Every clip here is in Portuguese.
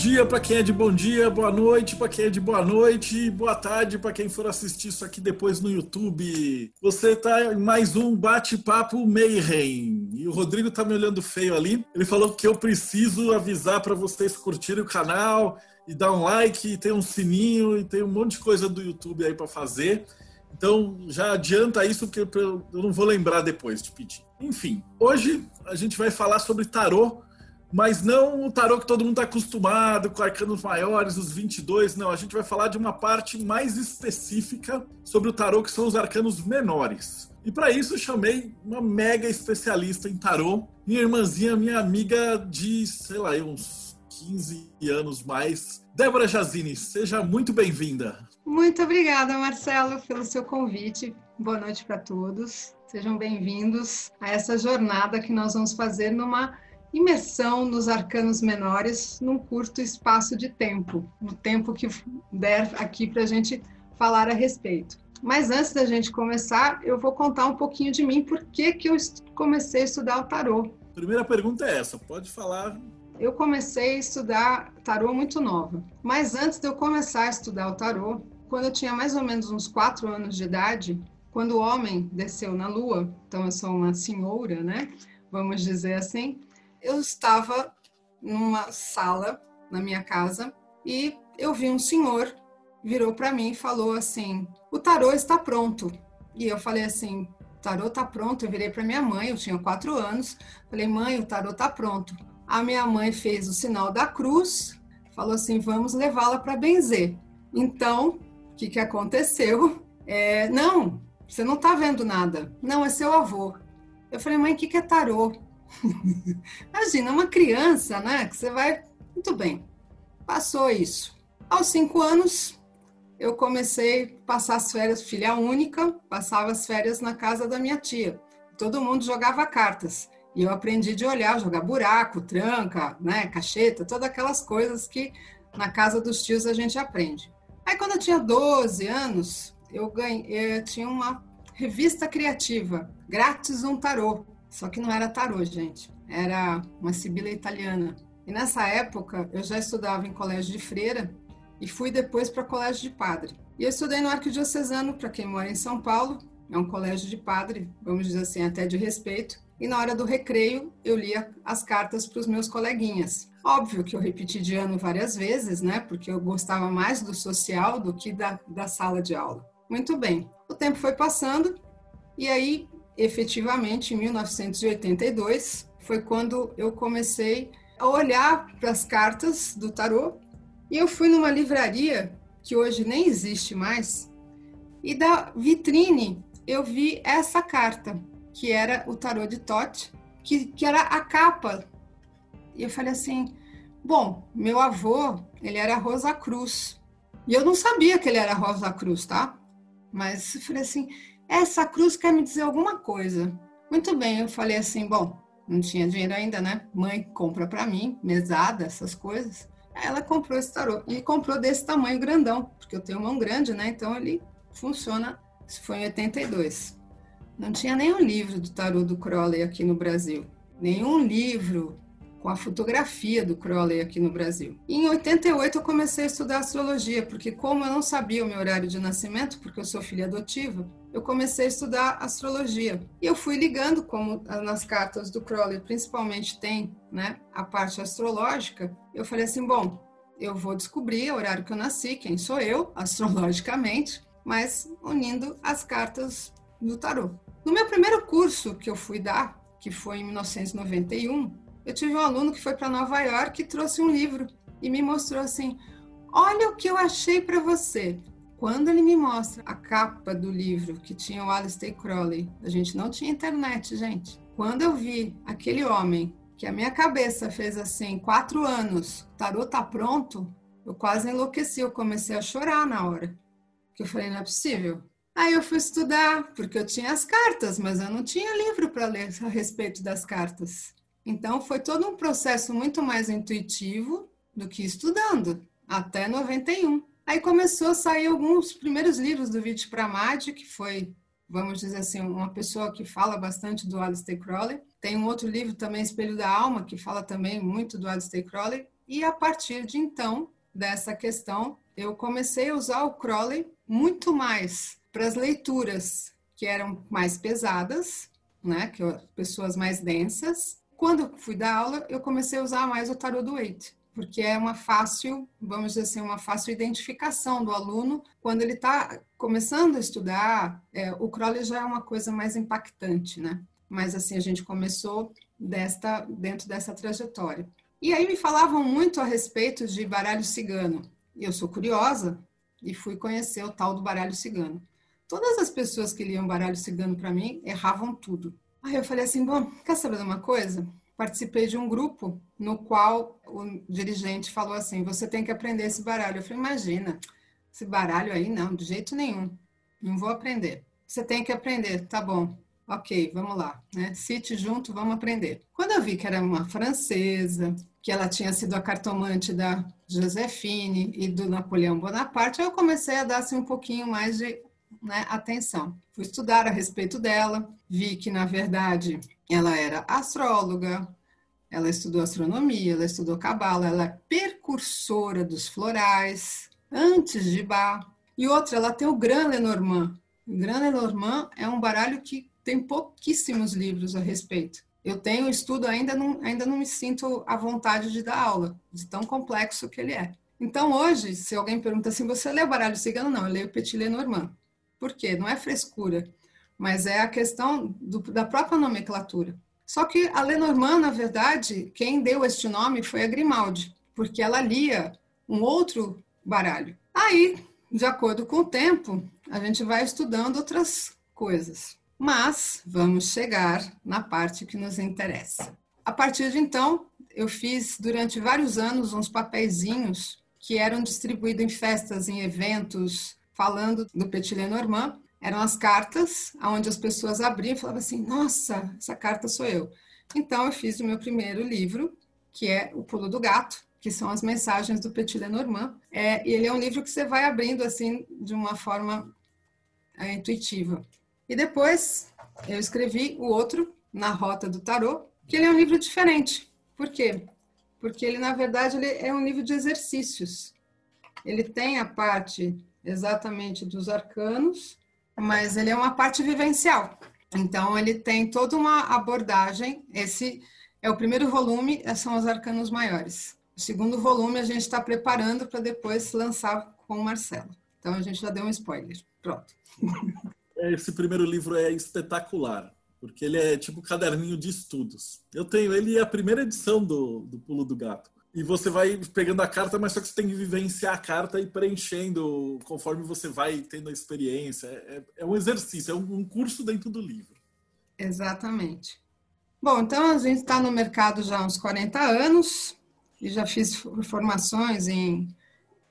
dia para quem é de bom dia, boa noite para quem é de boa noite, boa tarde para quem for assistir isso aqui depois no YouTube. Você está em mais um bate-papo Mayhem. E o Rodrigo está me olhando feio ali. Ele falou que eu preciso avisar para vocês curtirem o canal e dar um like, e tem um sininho e tem um monte de coisa do YouTube aí para fazer. Então já adianta isso porque eu não vou lembrar depois de pedir. Enfim, hoje a gente vai falar sobre tarô mas não o tarô que todo mundo está acostumado, com arcanos maiores, os 22, não. A gente vai falar de uma parte mais específica sobre o tarô, que são os arcanos menores. E para isso chamei uma mega especialista em tarô, minha irmãzinha, minha amiga de, sei lá, uns 15 anos mais, Débora Jazini. Seja muito bem-vinda. Muito obrigada, Marcelo, pelo seu convite. Boa noite para todos. Sejam bem-vindos a essa jornada que nós vamos fazer numa imersão nos arcanos menores num curto espaço de tempo, no tempo que der aqui para a gente falar a respeito. Mas antes da gente começar, eu vou contar um pouquinho de mim, por que, que eu comecei a estudar o tarô. Primeira pergunta é essa, pode falar. Eu comecei a estudar tarô muito nova, mas antes de eu começar a estudar o tarô, quando eu tinha mais ou menos uns quatro anos de idade, quando o homem desceu na lua, então eu sou uma senhora, né? Vamos dizer assim, eu estava numa sala na minha casa e eu vi um senhor virou para mim e falou assim: "O tarô está pronto". E eu falei assim: "Tarô está pronto". Eu virei para minha mãe, eu tinha quatro anos, falei: "Mãe, o tarô está pronto". A minha mãe fez o sinal da cruz, falou assim: "Vamos levá-la para benzer". Então, o que que aconteceu? É, não, você não está vendo nada. Não, é seu avô. Eu falei: "Mãe, o que que é tarô?" Imagina, uma criança, né? Que você vai. Muito bem, passou isso. Aos cinco anos, eu comecei a passar as férias, filha única, passava as férias na casa da minha tia. Todo mundo jogava cartas. E eu aprendi de olhar, jogar buraco, tranca, né, cacheta, todas aquelas coisas que na casa dos tios a gente aprende. Aí quando eu tinha 12 anos, eu ganhei, eu tinha uma revista criativa, grátis um tarô. Só que não era tarô, gente. Era uma sibila italiana. E nessa época eu já estudava em colégio de freira e fui depois para colégio de padre. E eu estudei no Arquidiocesano, para quem mora em São Paulo, é um colégio de padre, vamos dizer assim, até de respeito. E na hora do recreio eu lia as cartas para os meus coleguinhas. Óbvio que eu repeti de ano várias vezes, né? Porque eu gostava mais do social do que da, da sala de aula. Muito bem. O tempo foi passando e aí efetivamente, em 1982, foi quando eu comecei a olhar para as cartas do tarô e eu fui numa livraria que hoje nem existe mais e da vitrine eu vi essa carta que era o tarô de Tote, que, que era a capa. E eu falei assim, bom, meu avô, ele era Rosa Cruz. E eu não sabia que ele era Rosa Cruz, tá? Mas eu falei assim, essa cruz quer me dizer alguma coisa. Muito bem, eu falei assim, bom, não tinha dinheiro ainda, né? Mãe compra para mim, mesada, essas coisas. Ela comprou esse tarô e comprou desse tamanho grandão, porque eu tenho mão grande, né? Então ele funciona. Isso foi em 82. Não tinha nenhum livro do tarô do Crowley aqui no Brasil. Nenhum livro com a fotografia do Crowley aqui no Brasil. E em 88 eu comecei a estudar astrologia, porque como eu não sabia o meu horário de nascimento, porque eu sou filha adotiva, eu comecei a estudar astrologia. E eu fui ligando, como nas cartas do Crowley principalmente tem né, a parte astrológica, eu falei assim, bom, eu vou descobrir o horário que eu nasci, quem sou eu, astrologicamente, mas unindo as cartas do tarô. No meu primeiro curso que eu fui dar, que foi em 1991, eu tive um aluno que foi para Nova York e trouxe um livro e me mostrou assim: Olha o que eu achei para você. Quando ele me mostra a capa do livro que tinha o Alistair Crowley, a gente não tinha internet, gente. Quando eu vi aquele homem que a minha cabeça fez assim, quatro anos, o tarô tá pronto, eu quase enlouqueci, eu comecei a chorar na hora. Que eu falei, não é possível. Aí eu fui estudar, porque eu tinha as cartas, mas eu não tinha livro para ler a respeito das cartas. Então foi todo um processo muito mais intuitivo do que estudando, até 91. Aí começou a sair alguns primeiros livros do Vit Pramad, que foi, vamos dizer assim, uma pessoa que fala bastante do Aleister Crowley. Tem um outro livro também, Espelho da Alma, que fala também muito do Aleister Crowley. E a partir de então, dessa questão, eu comecei a usar o Crowley muito mais para as leituras que eram mais pesadas, né, que pessoas mais densas. Quando fui dar aula, eu comecei a usar mais o tarot do Waite, porque é uma fácil, vamos dizer assim, uma fácil identificação do aluno quando ele está começando a estudar. É, o Crowley já é uma coisa mais impactante, né? Mas assim a gente começou desta dentro dessa trajetória. E aí me falavam muito a respeito de baralho cigano. Eu sou curiosa e fui conhecer o tal do baralho cigano. Todas as pessoas que liam baralho cigano para mim erravam tudo. Aí eu falei assim: bom, quer saber de uma coisa? Participei de um grupo no qual o dirigente falou assim: você tem que aprender esse baralho. Eu falei: imagina, esse baralho aí não, de jeito nenhum, não vou aprender. Você tem que aprender, tá bom. Ok, vamos lá, né? Cite junto, vamos aprender. Quando eu vi que era uma francesa, que ela tinha sido a cartomante da Josefine e do Napoleão Bonaparte, eu comecei a dar assim, um pouquinho mais de né, atenção. Fui estudar a respeito dela, vi que, na verdade, ela era astróloga, ela estudou astronomia, ela estudou cabala, ela é precursora dos florais, antes de Bach. E outra, ela tem o Grand Lenormand. O Grand Lenormand é um baralho que tem pouquíssimos livros a respeito. Eu tenho estudo, ainda não, ainda não me sinto à vontade de dar aula, de tão complexo que ele é. Então, hoje, se alguém pergunta assim, você lê o baralho cigano? Não, eu leio Petit Lenormand. Por quê? Não é frescura, mas é a questão do, da própria nomenclatura. Só que a Lenormand, na verdade, quem deu este nome foi a Grimaldi, porque ela lia um outro baralho. Aí, de acordo com o tempo, a gente vai estudando outras coisas. Mas vamos chegar na parte que nos interessa. A partir de então, eu fiz durante vários anos uns papeizinhos que eram distribuídos em festas, em eventos, falando do Petit Lenormand, eram as cartas onde as pessoas abriam e falavam assim: Nossa, essa carta sou eu. Então, eu fiz o meu primeiro livro, que é O Pulo do Gato, que são as mensagens do Petit Lenormand. É, e ele é um livro que você vai abrindo assim de uma forma é, intuitiva. E depois eu escrevi o outro, Na Rota do Tarô, que ele é um livro diferente. Por quê? Porque ele, na verdade, ele é um livro de exercícios. Ele tem a parte exatamente dos arcanos, mas ele é uma parte vivencial. Então, ele tem toda uma abordagem. Esse é o primeiro volume, são os arcanos maiores. O segundo volume a gente está preparando para depois lançar com o Marcelo. Então, a gente já deu um spoiler. Pronto. Esse primeiro livro é espetacular, porque ele é tipo caderninho de estudos. Eu tenho ele é a primeira edição do, do Pulo do Gato e você vai pegando a carta, mas só que você tem que vivenciar a carta e preenchendo conforme você vai tendo a experiência. É, é um exercício, é um, curso dentro do livro. Exatamente. Bom, então a gente está no mercado já há uns 40 anos e já fiz formações em,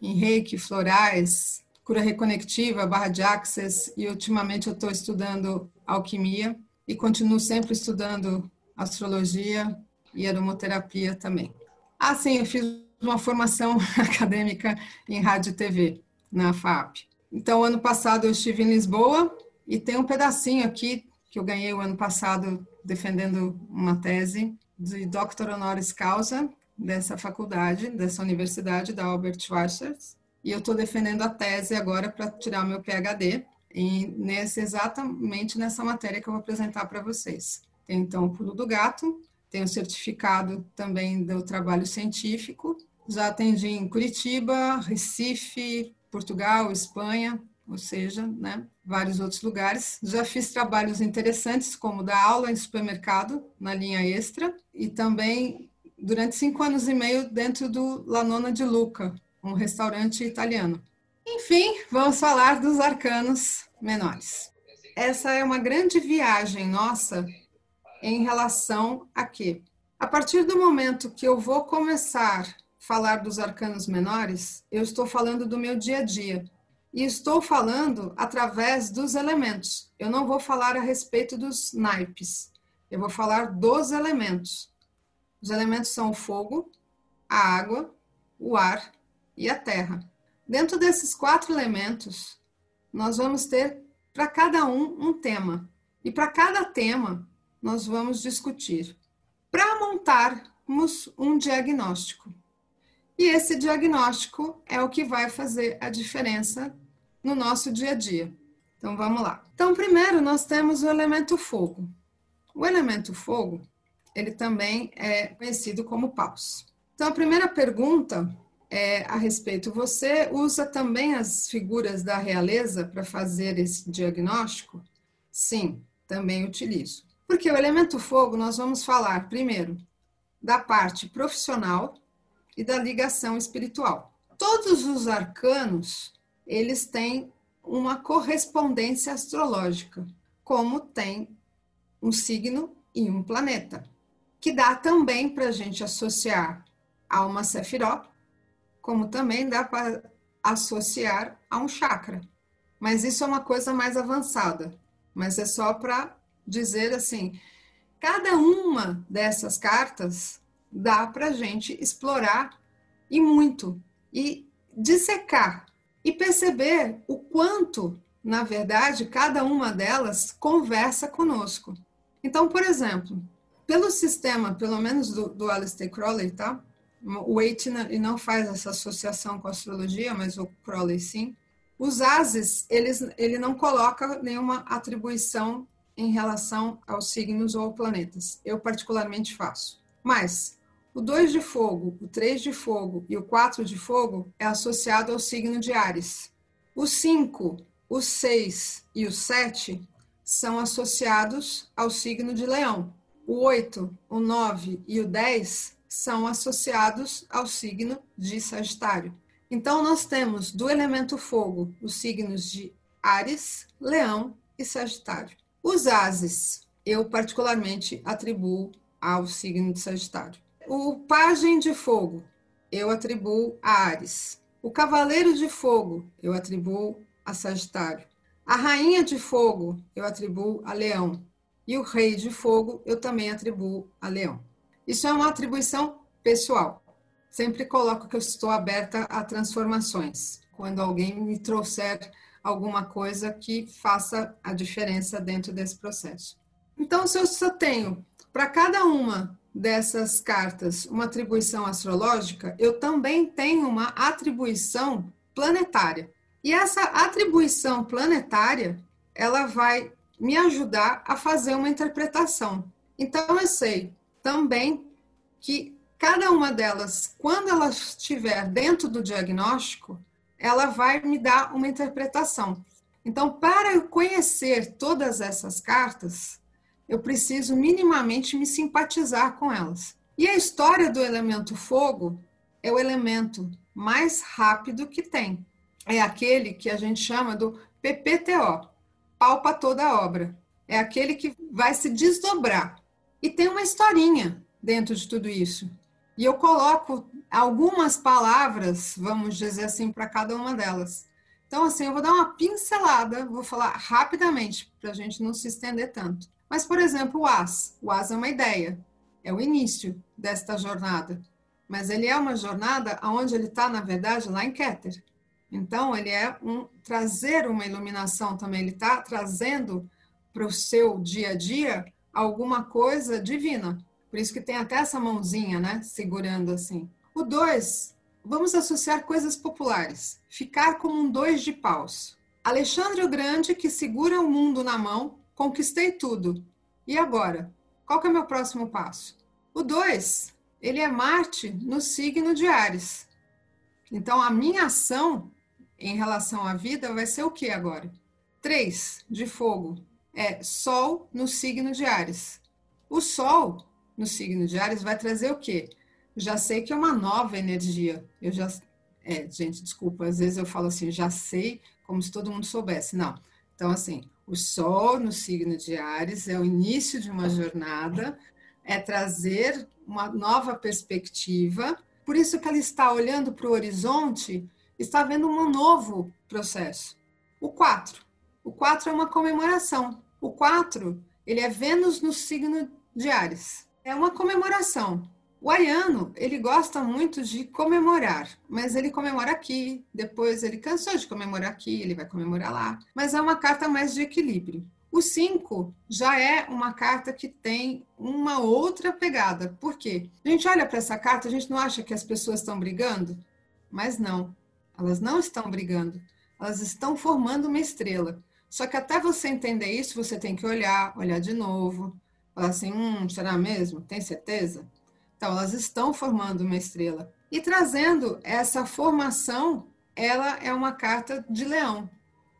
em reiki, florais, cura reconectiva, barra de access e ultimamente eu estou estudando alquimia e continuo sempre estudando astrologia e aromoterapia também. Ah, sim, eu fiz uma formação acadêmica em rádio e TV na FAP. Então, ano passado eu estive em Lisboa e tem um pedacinho aqui que eu ganhei o ano passado defendendo uma tese de Dr. honoris causa dessa faculdade, dessa universidade, da Albert Schweitzer. E eu estou defendendo a tese agora para tirar meu PhD, e nesse, exatamente nessa matéria que eu vou apresentar para vocês. Tem, então, o pulo do gato, tenho certificado também do trabalho científico. Já atendi em Curitiba, Recife, Portugal, Espanha, ou seja, né, vários outros lugares. Já fiz trabalhos interessantes, como dar aula em supermercado, na linha extra, e também durante cinco anos e meio dentro do La Nona de Luca, um restaurante italiano. Enfim, vamos falar dos arcanos menores. Essa é uma grande viagem nossa em relação a quê? A partir do momento que eu vou começar a falar dos arcanos menores, eu estou falando do meu dia a dia. E estou falando através dos elementos. Eu não vou falar a respeito dos naipes. Eu vou falar dos elementos. Os elementos são o fogo, a água, o ar e a terra. Dentro desses quatro elementos, nós vamos ter para cada um um tema. E para cada tema, nós vamos discutir para montarmos um diagnóstico. E esse diagnóstico é o que vai fazer a diferença no nosso dia a dia. Então vamos lá. Então, primeiro nós temos o elemento fogo. O elemento fogo, ele também é conhecido como paus. Então, a primeira pergunta é a respeito: você usa também as figuras da realeza para fazer esse diagnóstico? Sim, também utilizo. Porque o elemento fogo, nós vamos falar primeiro da parte profissional e da ligação espiritual. Todos os arcanos, eles têm uma correspondência astrológica, como tem um signo e um planeta, que dá também para a gente associar a uma sefiró, como também dá para associar a um chakra. Mas isso é uma coisa mais avançada, mas é só para dizer assim, cada uma dessas cartas dá para a gente explorar e muito, e dissecar, e perceber o quanto, na verdade, cada uma delas conversa conosco. Então, por exemplo, pelo sistema, pelo menos do, do Aleister Crowley, tá? O Waite não faz essa associação com a astrologia, mas o Crowley sim. Os ases, eles, ele não coloca nenhuma atribuição em relação aos signos ou planetas. Eu particularmente faço. Mas o 2 de fogo, o 3 de fogo e o 4 de fogo é associado ao signo de Ares. O 5, o 6 e o 7 são associados ao signo de Leão. O 8, o 9 e o 10 são associados ao signo de Sagitário. Então, nós temos do elemento fogo os signos de Ares, Leão e Sagitário. Os ases, eu particularmente atribuo ao signo de Sagitário. O pajem de fogo, eu atribuo a Ares. O cavaleiro de fogo, eu atribuo a Sagitário. A rainha de fogo, eu atribuo a Leão. E o rei de fogo, eu também atribuo a Leão. Isso é uma atribuição pessoal. Sempre coloco que eu estou aberta a transformações. Quando alguém me trouxer alguma coisa que faça a diferença dentro desse processo. Então, se eu só tenho para cada uma dessas cartas uma atribuição astrológica, eu também tenho uma atribuição planetária. E essa atribuição planetária, ela vai me ajudar a fazer uma interpretação. Então, eu sei também que cada uma delas, quando ela estiver dentro do diagnóstico, ela vai me dar uma interpretação. Então, para eu conhecer todas essas cartas, eu preciso minimamente me simpatizar com elas. E a história do elemento fogo é o elemento mais rápido que tem. É aquele que a gente chama do PPTO, palpa toda a obra. É aquele que vai se desdobrar. E tem uma historinha dentro de tudo isso. E eu coloco algumas palavras, vamos dizer assim, para cada uma delas. Então, assim, eu vou dar uma pincelada, vou falar rapidamente, para a gente não se estender tanto. Mas, por exemplo, o as. O as é uma ideia, é o início desta jornada. Mas ele é uma jornada onde ele está, na verdade, lá em Keter. Então, ele é um trazer uma iluminação também, ele está trazendo para o seu dia a dia alguma coisa divina. Por isso que tem até essa mãozinha, né? Segurando assim. O dois, vamos associar coisas populares. Ficar como um dois de paus. Alexandre o Grande, que segura o mundo na mão, conquistei tudo. E agora? Qual que é o meu próximo passo? O dois, ele é Marte no signo de Ares. Então, a minha ação em relação à vida vai ser o que agora? Três, de fogo, é Sol no signo de Ares. O Sol no signo de Ares vai trazer o quê? Já sei que é uma nova energia. Eu já. É, gente, desculpa, às vezes eu falo assim, já sei, como se todo mundo soubesse. Não. Então, assim, o Sol no signo de Ares é o início de uma jornada, é trazer uma nova perspectiva. Por isso que ela está olhando para o horizonte, está vendo um novo processo. O 4. O 4 é uma comemoração. O 4, ele é Vênus no signo de Ares. É uma comemoração. O ariano, ele gosta muito de comemorar, mas ele comemora aqui, depois ele cansou de comemorar aqui, ele vai comemorar lá. Mas é uma carta mais de equilíbrio. O 5 já é uma carta que tem uma outra pegada. Por quê? A gente olha para essa carta, a gente não acha que as pessoas estão brigando? Mas não, elas não estão brigando. Elas estão formando uma estrela. Só que até você entender isso, você tem que olhar, olhar de novo, falar assim: hum, será mesmo? Tem certeza? Então, elas estão formando uma estrela. E trazendo essa formação, ela é uma carta de leão.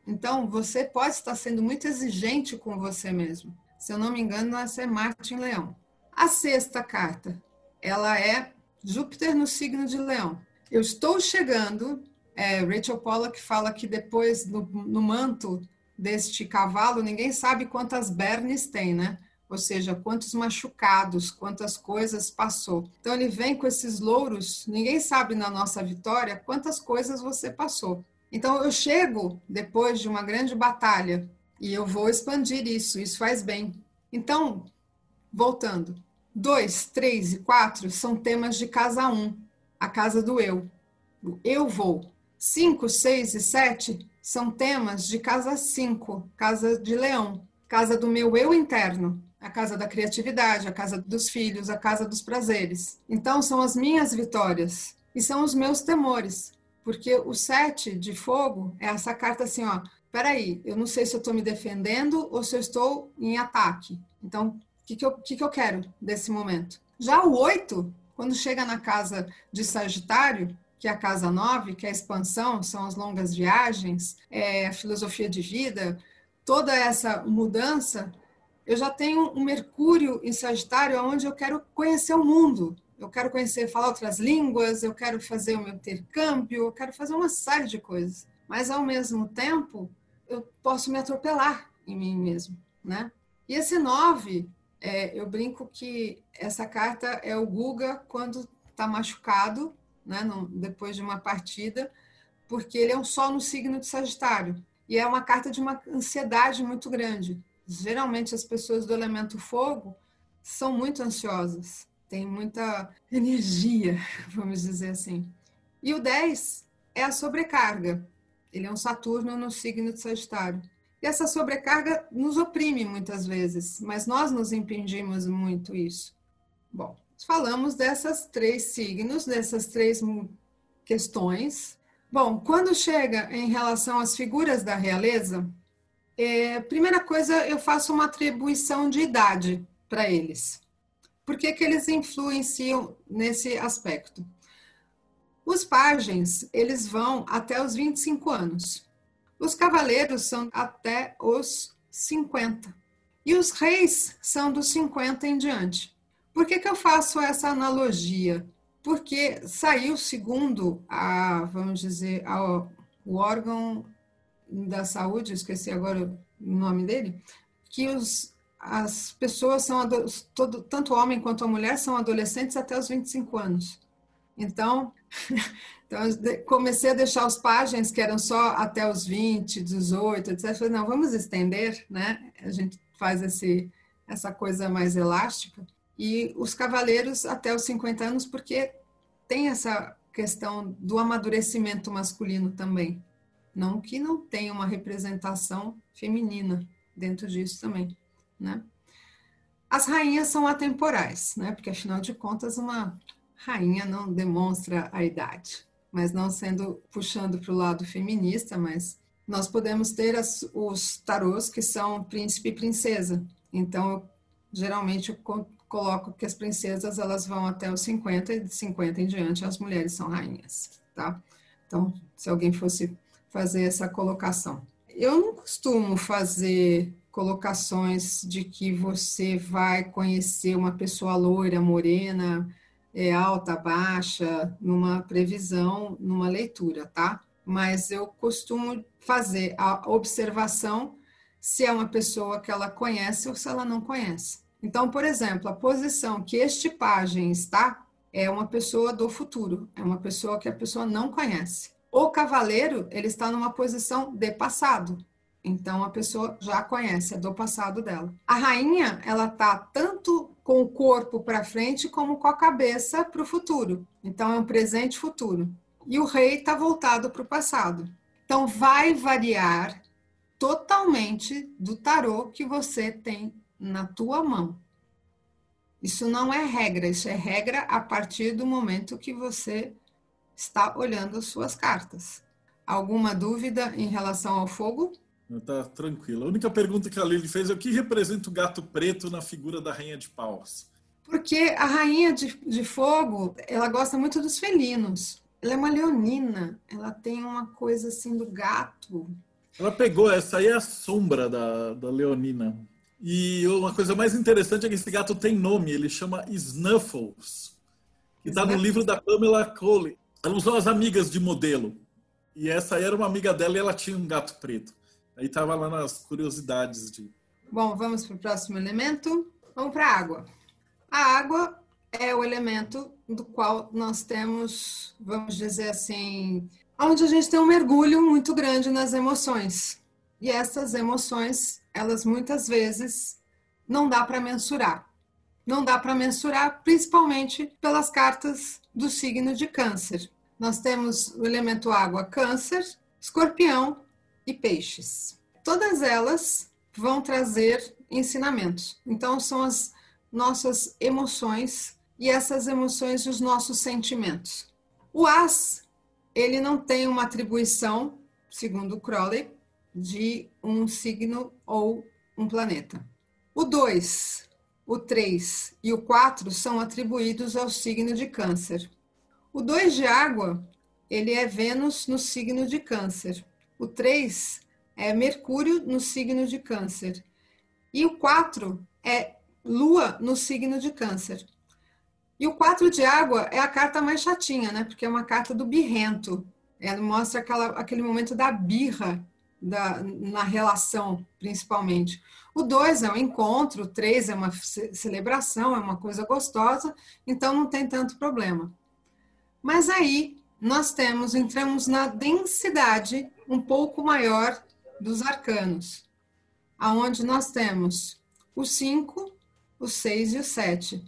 Então, você pode estar sendo muito exigente com você mesmo. Se eu não me engano, essa é Marte em Leão. A sexta carta, ela é Júpiter no signo de Leão. Eu estou chegando. É, Rachel Pollack fala que depois, no, no manto deste cavalo, ninguém sabe quantas bernes tem, né? Ou seja, quantos machucados, quantas coisas passou. Então ele vem com esses louros, ninguém sabe na nossa vitória quantas coisas você passou. Então eu chego depois de uma grande batalha e eu vou expandir isso, isso faz bem. Então, voltando, dois, três e quatro são temas de casa um, a casa do eu, eu vou. Cinco, seis e sete são temas de casa cinco, casa de leão, casa do meu eu interno, a casa da criatividade, a casa dos filhos, a casa dos prazeres. Então são as minhas vitórias e são os meus temores. Porque o sete de fogo é essa carta assim, ó. Peraí, eu não sei se eu estou me defendendo ou se eu estou em ataque. Então, o que, que, eu, que, que eu quero desse momento? Já o oito, quando chega na casa de Sagitário, que é a casa nove, que é a expansão, são as longas viagens, é a filosofia de vida, toda essa mudança, eu já tenho um Mercúrio em Sagitário, onde eu quero conhecer o mundo eu quero conhecer, falar outras línguas, eu quero fazer um intercâmbio, eu quero fazer uma série de coisas. Mas, ao mesmo tempo, eu posso me atropelar em mim mesmo, né? E esse nove, é, eu brinco que essa carta é o Guga quando está machucado, né, no, depois de uma partida, porque ele é um sol no signo de Sagitário. E é uma carta de uma ansiedade muito grande. Geralmente, as pessoas do elemento fogo são muito ansiosas tem muita energia, vamos dizer assim. E o 10 é a sobrecarga. Ele é um Saturno no signo de Sagitário. E essa sobrecarga nos oprime muitas vezes, mas nós nos impedimos muito isso. Bom, falamos dessas três signos, dessas três questões. Bom, quando chega em relação às figuras da realeza, é, primeira coisa, eu faço uma atribuição de idade para eles. Por que, que eles influenciam nesse aspecto? Os pagens, eles vão até os 25 anos. Os cavaleiros são até os 50. E os reis são dos 50 em diante. Por que, que eu faço essa analogia? Porque saiu, segundo a, vamos dizer, a, o órgão da saúde, esqueci agora o nome dele, que os as pessoas são, todo, tanto homem quanto a mulher, são adolescentes até os 25 anos. Então, então comecei a deixar os páginas que eram só até os 20, 18, etc. Falei, não, vamos estender, né? A gente faz esse, essa coisa mais elástica. E os cavaleiros até os 50 anos, porque tem essa questão do amadurecimento masculino também. Não que não tenha uma representação feminina dentro disso também né? As rainhas são atemporais, né? Porque afinal de contas uma rainha não demonstra a idade, mas não sendo puxando para o lado feminista, mas nós podemos ter as, os tarôs que são príncipe e princesa. Então, eu, geralmente eu coloco que as princesas elas vão até os 50 e de 50 em diante as mulheres são rainhas, tá? Então, se alguém fosse fazer essa colocação. Eu não costumo fazer colocações de que você vai conhecer uma pessoa loira, morena, é, alta, baixa, numa previsão, numa leitura, tá? Mas eu costumo fazer a observação se é uma pessoa que ela conhece ou se ela não conhece. Então, por exemplo, a posição que este pajem está é uma pessoa do futuro, é uma pessoa que a pessoa não conhece. O cavaleiro, ele está numa posição de passado. Então a pessoa já conhece, é do passado dela. A rainha, ela tá tanto com o corpo para frente como com a cabeça para o futuro. Então é um presente futuro. E o rei está voltado para o passado. Então vai variar totalmente do tarô que você tem na tua mão. Isso não é regra, isso é regra a partir do momento que você está olhando as suas cartas. Alguma dúvida em relação ao fogo? Tá tranquilo. A única pergunta que a Lili fez é o que representa o gato preto na figura da rainha de paus? Porque a rainha de, de fogo, ela gosta muito dos felinos. Ela é uma leonina, ela tem uma coisa assim do gato. Ela pegou, essa aí é a sombra da, da leonina. E uma coisa mais interessante é que esse gato tem nome, ele chama Snuffles, que está no livro da Pamela Cole. Elas são as amigas de modelo. E essa era uma amiga dela e ela tinha um gato preto. Aí estava lá nas curiosidades de. Bom, vamos para o próximo elemento. Vamos para a água. A água é o elemento do qual nós temos, vamos dizer assim, onde a gente tem um mergulho muito grande nas emoções. E essas emoções elas muitas vezes não dá para mensurar. Não dá para mensurar, principalmente pelas cartas do signo de Câncer. Nós temos o elemento água, Câncer, Escorpião e Peixes. Todas elas vão trazer ensinamentos. Então, são as nossas emoções e essas emoções os nossos sentimentos. O As, ele não tem uma atribuição, segundo Crowley, de um signo ou um planeta. O 2, o 3 e o 4 são atribuídos ao signo de Câncer. O 2 de água, ele é Vênus no signo de Câncer. O 3 é Mercúrio no signo de Câncer. E o 4 é Lua no signo de Câncer. E o 4 de água é a carta mais chatinha, né? Porque é uma carta do birrento. Ela mostra aquela, aquele momento da birra da, na relação, principalmente. O dois é um encontro, o três é uma celebração, é uma coisa gostosa, então não tem tanto problema. Mas aí nós temos, entramos na densidade um pouco maior dos arcanos, aonde nós temos o 5, o 6 e o 7.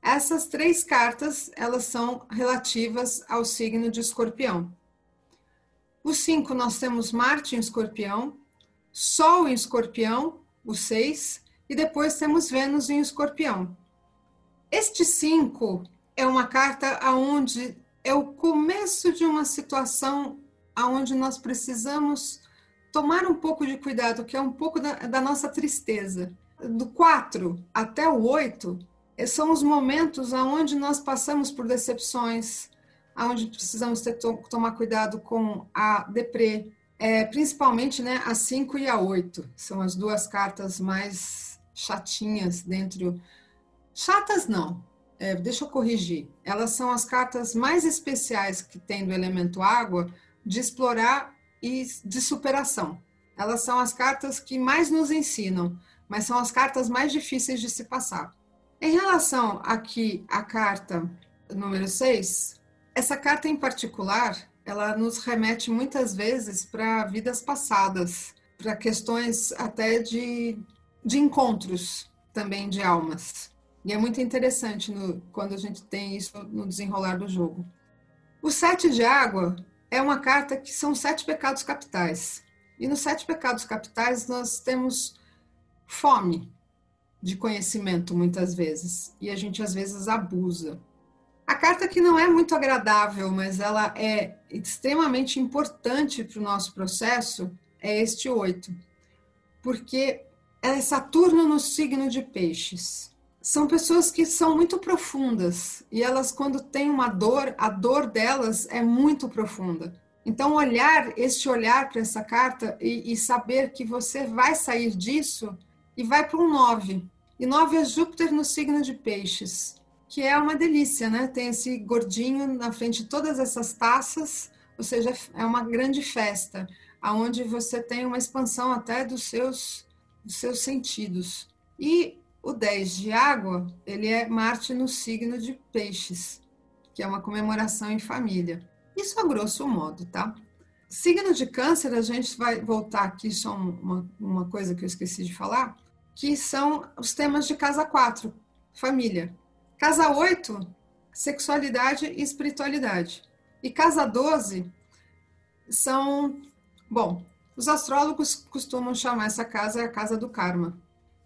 Essas três cartas, elas são relativas ao signo de escorpião. O 5 nós temos Marte em escorpião, Sol em escorpião, o 6, e depois temos Vênus em escorpião. Este 5 é uma carta aonde é o começo de uma situação aonde nós precisamos tomar um pouco de cuidado, que é um pouco da, da nossa tristeza. Do 4 até o 8 são os momentos aonde nós passamos por decepções, onde precisamos ter, tomar cuidado com a deprê, é, principalmente né, a 5 e a 8, são as duas cartas mais chatinhas dentro. Chatas não, é, deixa eu corrigir. Elas são as cartas mais especiais que tem do elemento água de explorar e de superação. Elas são as cartas que mais nos ensinam, mas são as cartas mais difíceis de se passar. Em relação aqui à carta número 6, essa carta em particular, ela nos remete muitas vezes para vidas passadas, para questões até de, de encontros também de almas. E é muito interessante no, quando a gente tem isso no desenrolar do jogo. O sete de água é uma carta que são sete pecados capitais. E nos sete pecados capitais nós temos fome de conhecimento muitas vezes. E a gente às vezes abusa. A carta que não é muito agradável, mas ela é extremamente importante para o nosso processo, é este oito. Porque é Saturno no signo de peixes. São pessoas que são muito profundas e elas, quando têm uma dor, a dor delas é muito profunda. Então, olhar, este olhar para essa carta e, e, saber que você vai sair disso e vai para um nove. E nove é Júpiter no signo de peixes que é uma delícia, né? Tem esse gordinho na frente de todas essas taças, ou seja, é uma grande festa, aonde você tem uma expansão até dos seus, dos seus sentidos. E o 10 de água, ele é Marte no signo de peixes, que é uma comemoração em família. Isso a grosso modo, tá? Signo de câncer, a gente vai voltar aqui só uma, uma coisa que eu esqueci de falar, que são os temas de casa 4, família. Casa 8, sexualidade e espiritualidade. E casa 12 são, bom, os astrólogos costumam chamar essa casa a casa do karma.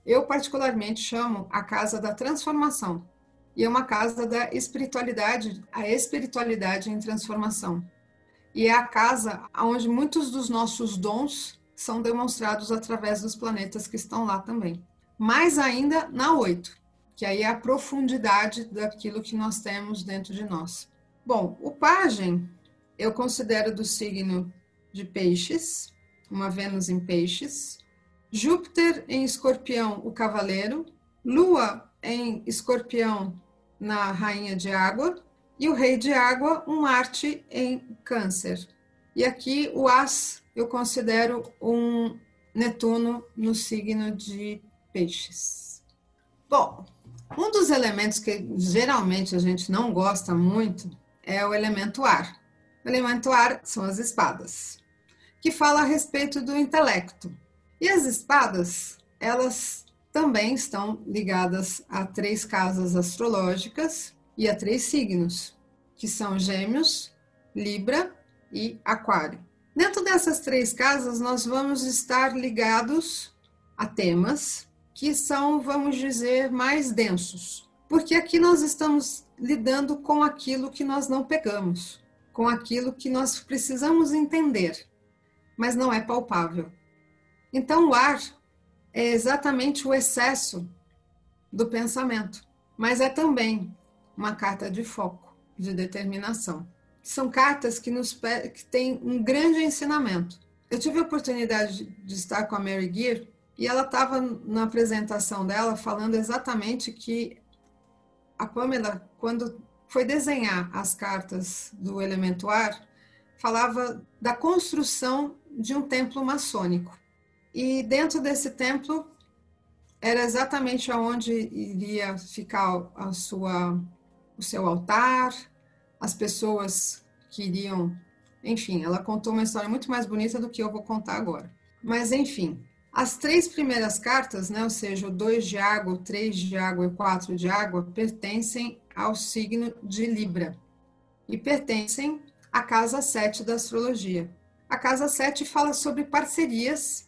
Eu particularmente chamo a casa da transformação. E é uma casa da espiritualidade, a espiritualidade em transformação. E é a casa onde muitos dos nossos dons são demonstrados através dos planetas que estão lá também. Mais ainda na 8, que aí é a profundidade daquilo que nós temos dentro de nós. Bom, o pajem eu considero do signo de peixes, uma Vênus em peixes, Júpiter em escorpião, o cavaleiro, Lua em escorpião na rainha de água, e o rei de água, um Marte em câncer. E aqui o As eu considero um Netuno no signo de peixes. Bom, um dos elementos que geralmente a gente não gosta muito é o elemento ar. O elemento ar são as espadas, que fala a respeito do intelecto. E as espadas, elas também estão ligadas a três casas astrológicas e a três signos, que são Gêmeos, Libra e Aquário. Dentro dessas três casas, nós vamos estar ligados a temas que são, vamos dizer, mais densos, porque aqui nós estamos lidando com aquilo que nós não pegamos com aquilo que nós precisamos entender, mas não é palpável. Então, o ar é exatamente o excesso do pensamento, mas é também uma carta de foco, de determinação. São cartas que nos que têm um grande ensinamento. Eu tive a oportunidade de estar com a Mary Gear e ela estava na apresentação dela falando exatamente que a Pamela, quando foi desenhar as cartas do elemento ar, falava da construção de um templo maçônico. E dentro desse templo era exatamente aonde iria ficar a sua, o seu altar, as pessoas que iriam. Enfim, ela contou uma história muito mais bonita do que eu vou contar agora. Mas, enfim, as três primeiras cartas, né, ou seja, o 2 de água, o 3 de água e o 4 de água, pertencem ao signo de Libra e pertencem à casa 7 da astrologia. A casa 7 fala sobre parcerias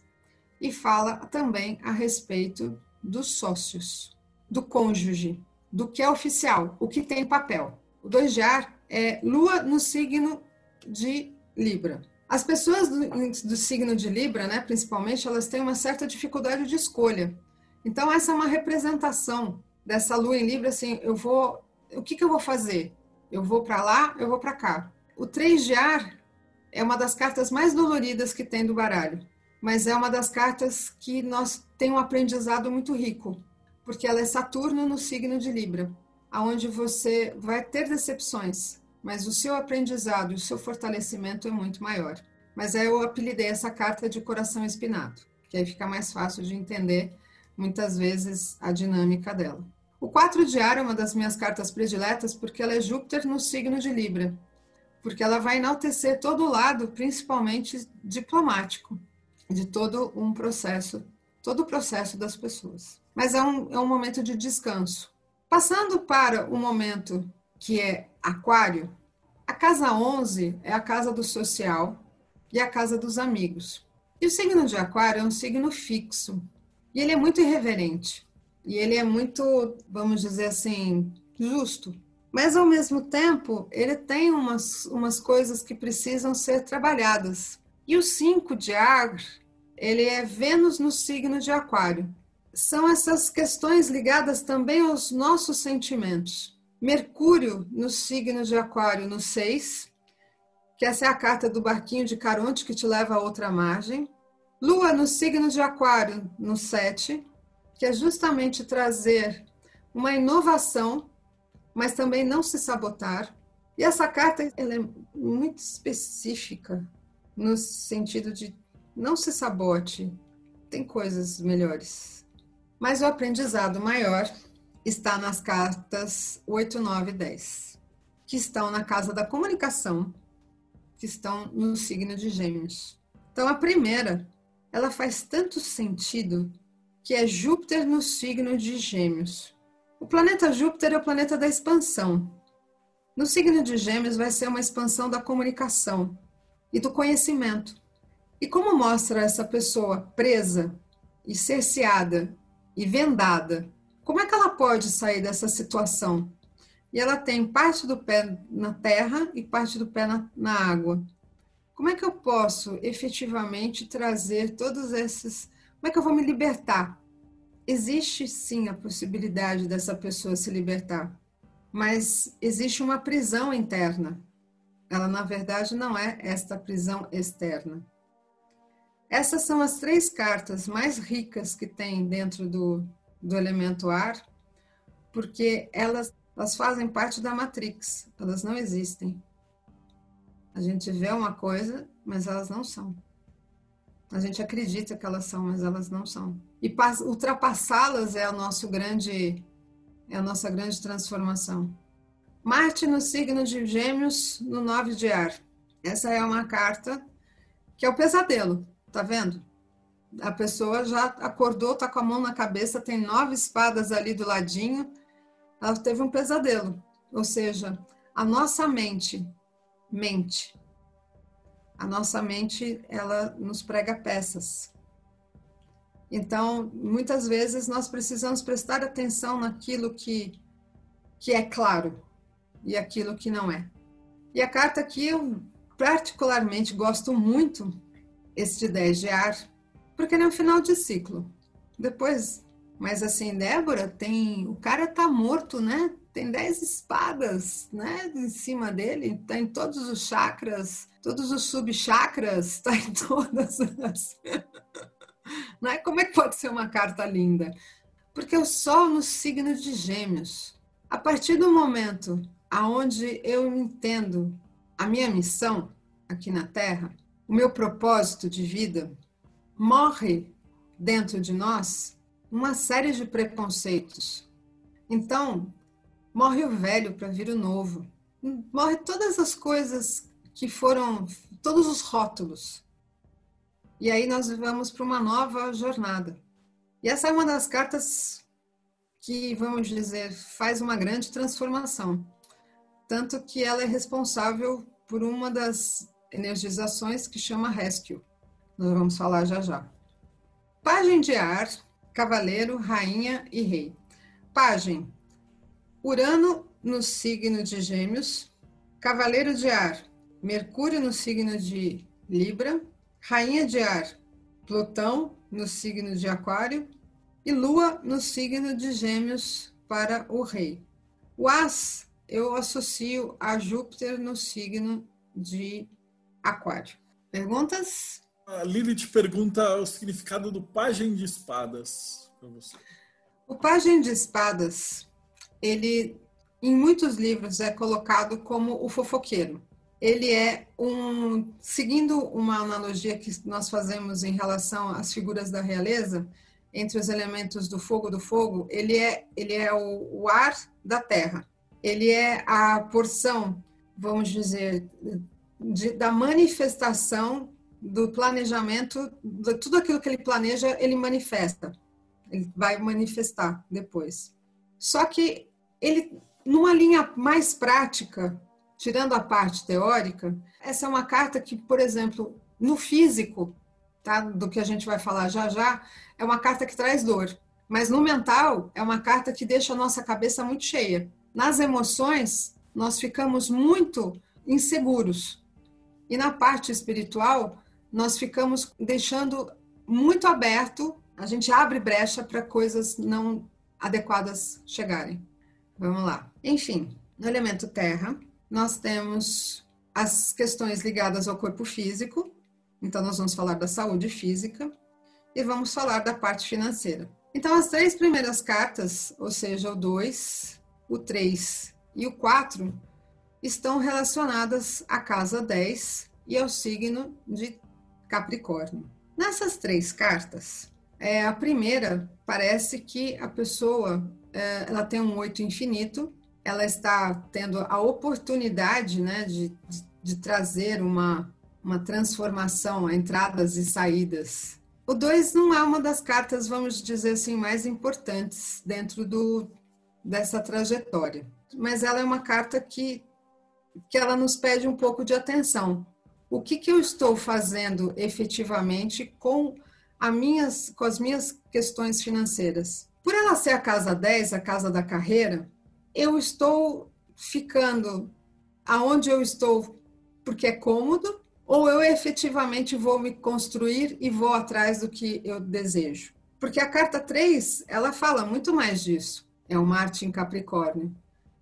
e fala também a respeito dos sócios, do cônjuge, do que é oficial, o que tem papel. O 2 de ar é lua no signo de Libra. As pessoas do, do, signo de Libra, né, principalmente, elas têm uma certa dificuldade de escolha. Então, essa é uma representação dessa lua em Libra, assim, eu vou o que, que eu vou fazer? Eu vou para lá, eu vou para cá. O 3 de ar é uma das cartas mais doloridas que tem do baralho, mas é uma das cartas que nós tem um aprendizado muito rico, porque ela é Saturno no signo de Libra, aonde você vai ter decepções, mas o seu aprendizado e o seu fortalecimento é muito maior. Mas aí eu apelidei essa carta de coração espinado, que aí fica mais fácil de entender muitas vezes a dinâmica dela. O 4 de ar é uma das minhas cartas prediletas porque ela é Júpiter no signo de Libra, porque ela vai enaltecer todo o lado, principalmente diplomático, de todo um processo, todo o processo das pessoas. Mas é um, é um momento de descanso. Passando para o momento que é Aquário, a casa 11 é a casa do social e a casa dos amigos. E o signo de Aquário é um signo fixo, e ele é muito irreverente. E ele é muito, vamos dizer assim, justo. Mas, ao mesmo tempo, ele tem umas, umas coisas que precisam ser trabalhadas. E o 5 de ar, ele é Vênus no signo de Aquário. São essas questões ligadas também aos nossos sentimentos. Mercúrio no signo de Aquário no 6, que essa é a carta do barquinho de Caronte que te leva a outra margem. Lua no signo de Aquário no 7, que é justamente trazer uma inovação, mas também não se sabotar. E essa carta ela é muito específica no sentido de não se sabote, tem coisas melhores. Mas o aprendizado maior está nas cartas 8, 9 e 10, que estão na casa da comunicação, que estão no signo de Gêmeos. Então, a primeira, ela faz tanto sentido que é Júpiter no signo de Gêmeos. O planeta Júpiter é o planeta da expansão. No signo de Gêmeos vai ser uma expansão da comunicação e do conhecimento. E como mostra essa pessoa presa e cerceada e vendada, como é que pode sair dessa situação? E ela tem parte do pé na terra e parte do pé na, na água. Como é que eu posso efetivamente trazer todos esses. Como é que eu vou me libertar? Existe sim a possibilidade dessa pessoa se libertar, mas existe uma prisão interna. Ela, na verdade, não é esta prisão externa. Essas são as três cartas mais ricas que tem dentro do, do elemento ar, porque elas elas fazem parte da Matrix, elas não existem. A gente vê uma coisa, mas elas não são. A gente acredita que elas são, mas elas não são. E ultrapassá-las é o nosso grande é a nossa grande transformação. Marte no signo de Gêmeos, no nove de ar. Essa é uma carta que é o pesadelo, tá vendo? A pessoa já acordou, tá com a mão na cabeça, tem nove espadas ali do ladinho, ela teve um pesadelo. Ou seja, a nossa mente mente. A nossa mente, ela nos prega peças. Então, muitas vezes nós precisamos prestar atenção naquilo que, que é claro e aquilo que não é. E a carta que eu particularmente gosto muito, esse de 10 de ar, porque ele é um final de ciclo. Depois mas assim, Débora, tem. O cara tá morto, né? Tem dez espadas, né? Em cima dele, tá em todos os chakras, todos os subchakras, tá em todas as. Não é? Como é que pode ser uma carta linda? Porque o Sol no signo de Gêmeos. A partir do momento aonde eu entendo a minha missão aqui na Terra, o meu propósito de vida, morre dentro de nós uma série de preconceitos. Então, morre o velho para vir o novo. Morre todas as coisas que foram, todos os rótulos. E aí nós vamos para uma nova jornada. E essa é uma das cartas que, vamos dizer, faz uma grande transformação. Tanto que ela é responsável por uma das energizações que chama Rescue. Nós vamos falar já já. Pagem de ar cavaleiro, rainha e rei. Pagem: Urano no signo de Gêmeos, cavaleiro de ar, Mercúrio no signo de Libra, rainha de ar, Plutão no signo de Aquário e Lua no signo de Gêmeos para o rei. O As eu associo a Júpiter no signo de Aquário. Perguntas? A Lilith pergunta o significado do pajem de espadas para você. O pajem de espadas, ele em muitos livros é colocado como o fofoqueiro. Ele é um, seguindo uma analogia que nós fazemos em relação às figuras da realeza, entre os elementos do fogo do fogo, ele é, ele é o, o ar da terra. Ele é a porção, vamos dizer, de, da manifestação do planejamento, de tudo aquilo que ele planeja, ele manifesta. Ele vai manifestar depois. Só que ele, numa linha mais prática, tirando a parte teórica, essa é uma carta que, por exemplo, no físico, tá, do que a gente vai falar já já, é uma carta que traz dor. Mas no mental, é uma carta que deixa a nossa cabeça muito cheia. Nas emoções, nós ficamos muito inseguros. E na parte espiritual, nós ficamos deixando muito aberto, a gente abre brecha para coisas não adequadas chegarem. Vamos lá. Enfim, no elemento terra, nós temos as questões ligadas ao corpo físico, então nós vamos falar da saúde física e vamos falar da parte financeira. Então, as três primeiras cartas, ou seja, o 2, o 3 e o 4, estão relacionadas à casa 10 e ao signo de Capricórnio. Nessas três cartas, é, a primeira parece que a pessoa é, ela tem um oito infinito, ela está tendo a oportunidade né, de, de, de trazer uma, uma transformação, entradas e saídas. O 2 não é uma das cartas, vamos dizer assim, mais importantes dentro do, dessa trajetória. Mas ela é uma carta que, que ela nos pede um pouco de atenção. O que, que eu estou fazendo efetivamente com, a minhas, com as minhas questões financeiras? Por ela ser a casa 10, a casa da carreira, eu estou ficando aonde eu estou porque é cômodo ou eu efetivamente vou me construir e vou atrás do que eu desejo? Porque a carta 3, ela fala muito mais disso. É o Marte em Capricórnio.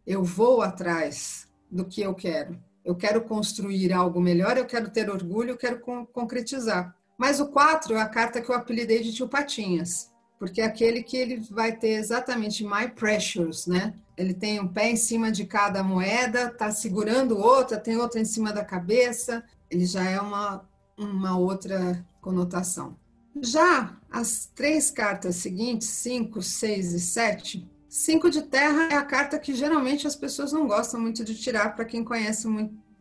Eu vou atrás do que eu quero. Eu quero construir algo melhor, eu quero ter orgulho, eu quero concretizar. Mas o 4 é a carta que eu apelidei de tio Patinhas, porque é aquele que ele vai ter exatamente my pressures, né? Ele tem um pé em cima de cada moeda, tá segurando outra, tem outra em cima da cabeça, ele já é uma, uma outra conotação. Já as três cartas seguintes, 5, 6 e 7, 5 de terra é a carta que geralmente as pessoas não gostam muito de tirar para quem conhece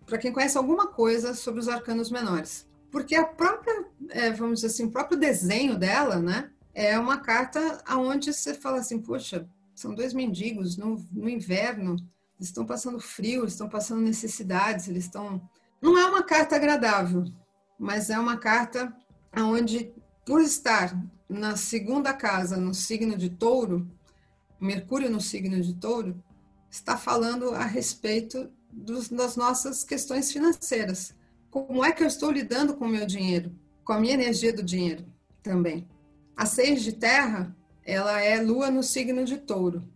para quem conhece alguma coisa sobre os arcanos menores. Porque a própria, é, vamos dizer assim, o próprio desenho dela, né, é uma carta aonde você fala assim, poxa, são dois mendigos no, no inverno, eles estão passando frio, eles estão passando necessidades, eles estão não é uma carta agradável, mas é uma carta onde, por estar na segunda casa, no signo de touro, Mercúrio no signo de touro, está falando a respeito dos, das nossas questões financeiras. Como é que eu estou lidando com o meu dinheiro? Com a minha energia do dinheiro também. A seis de terra, ela é lua no signo de touro.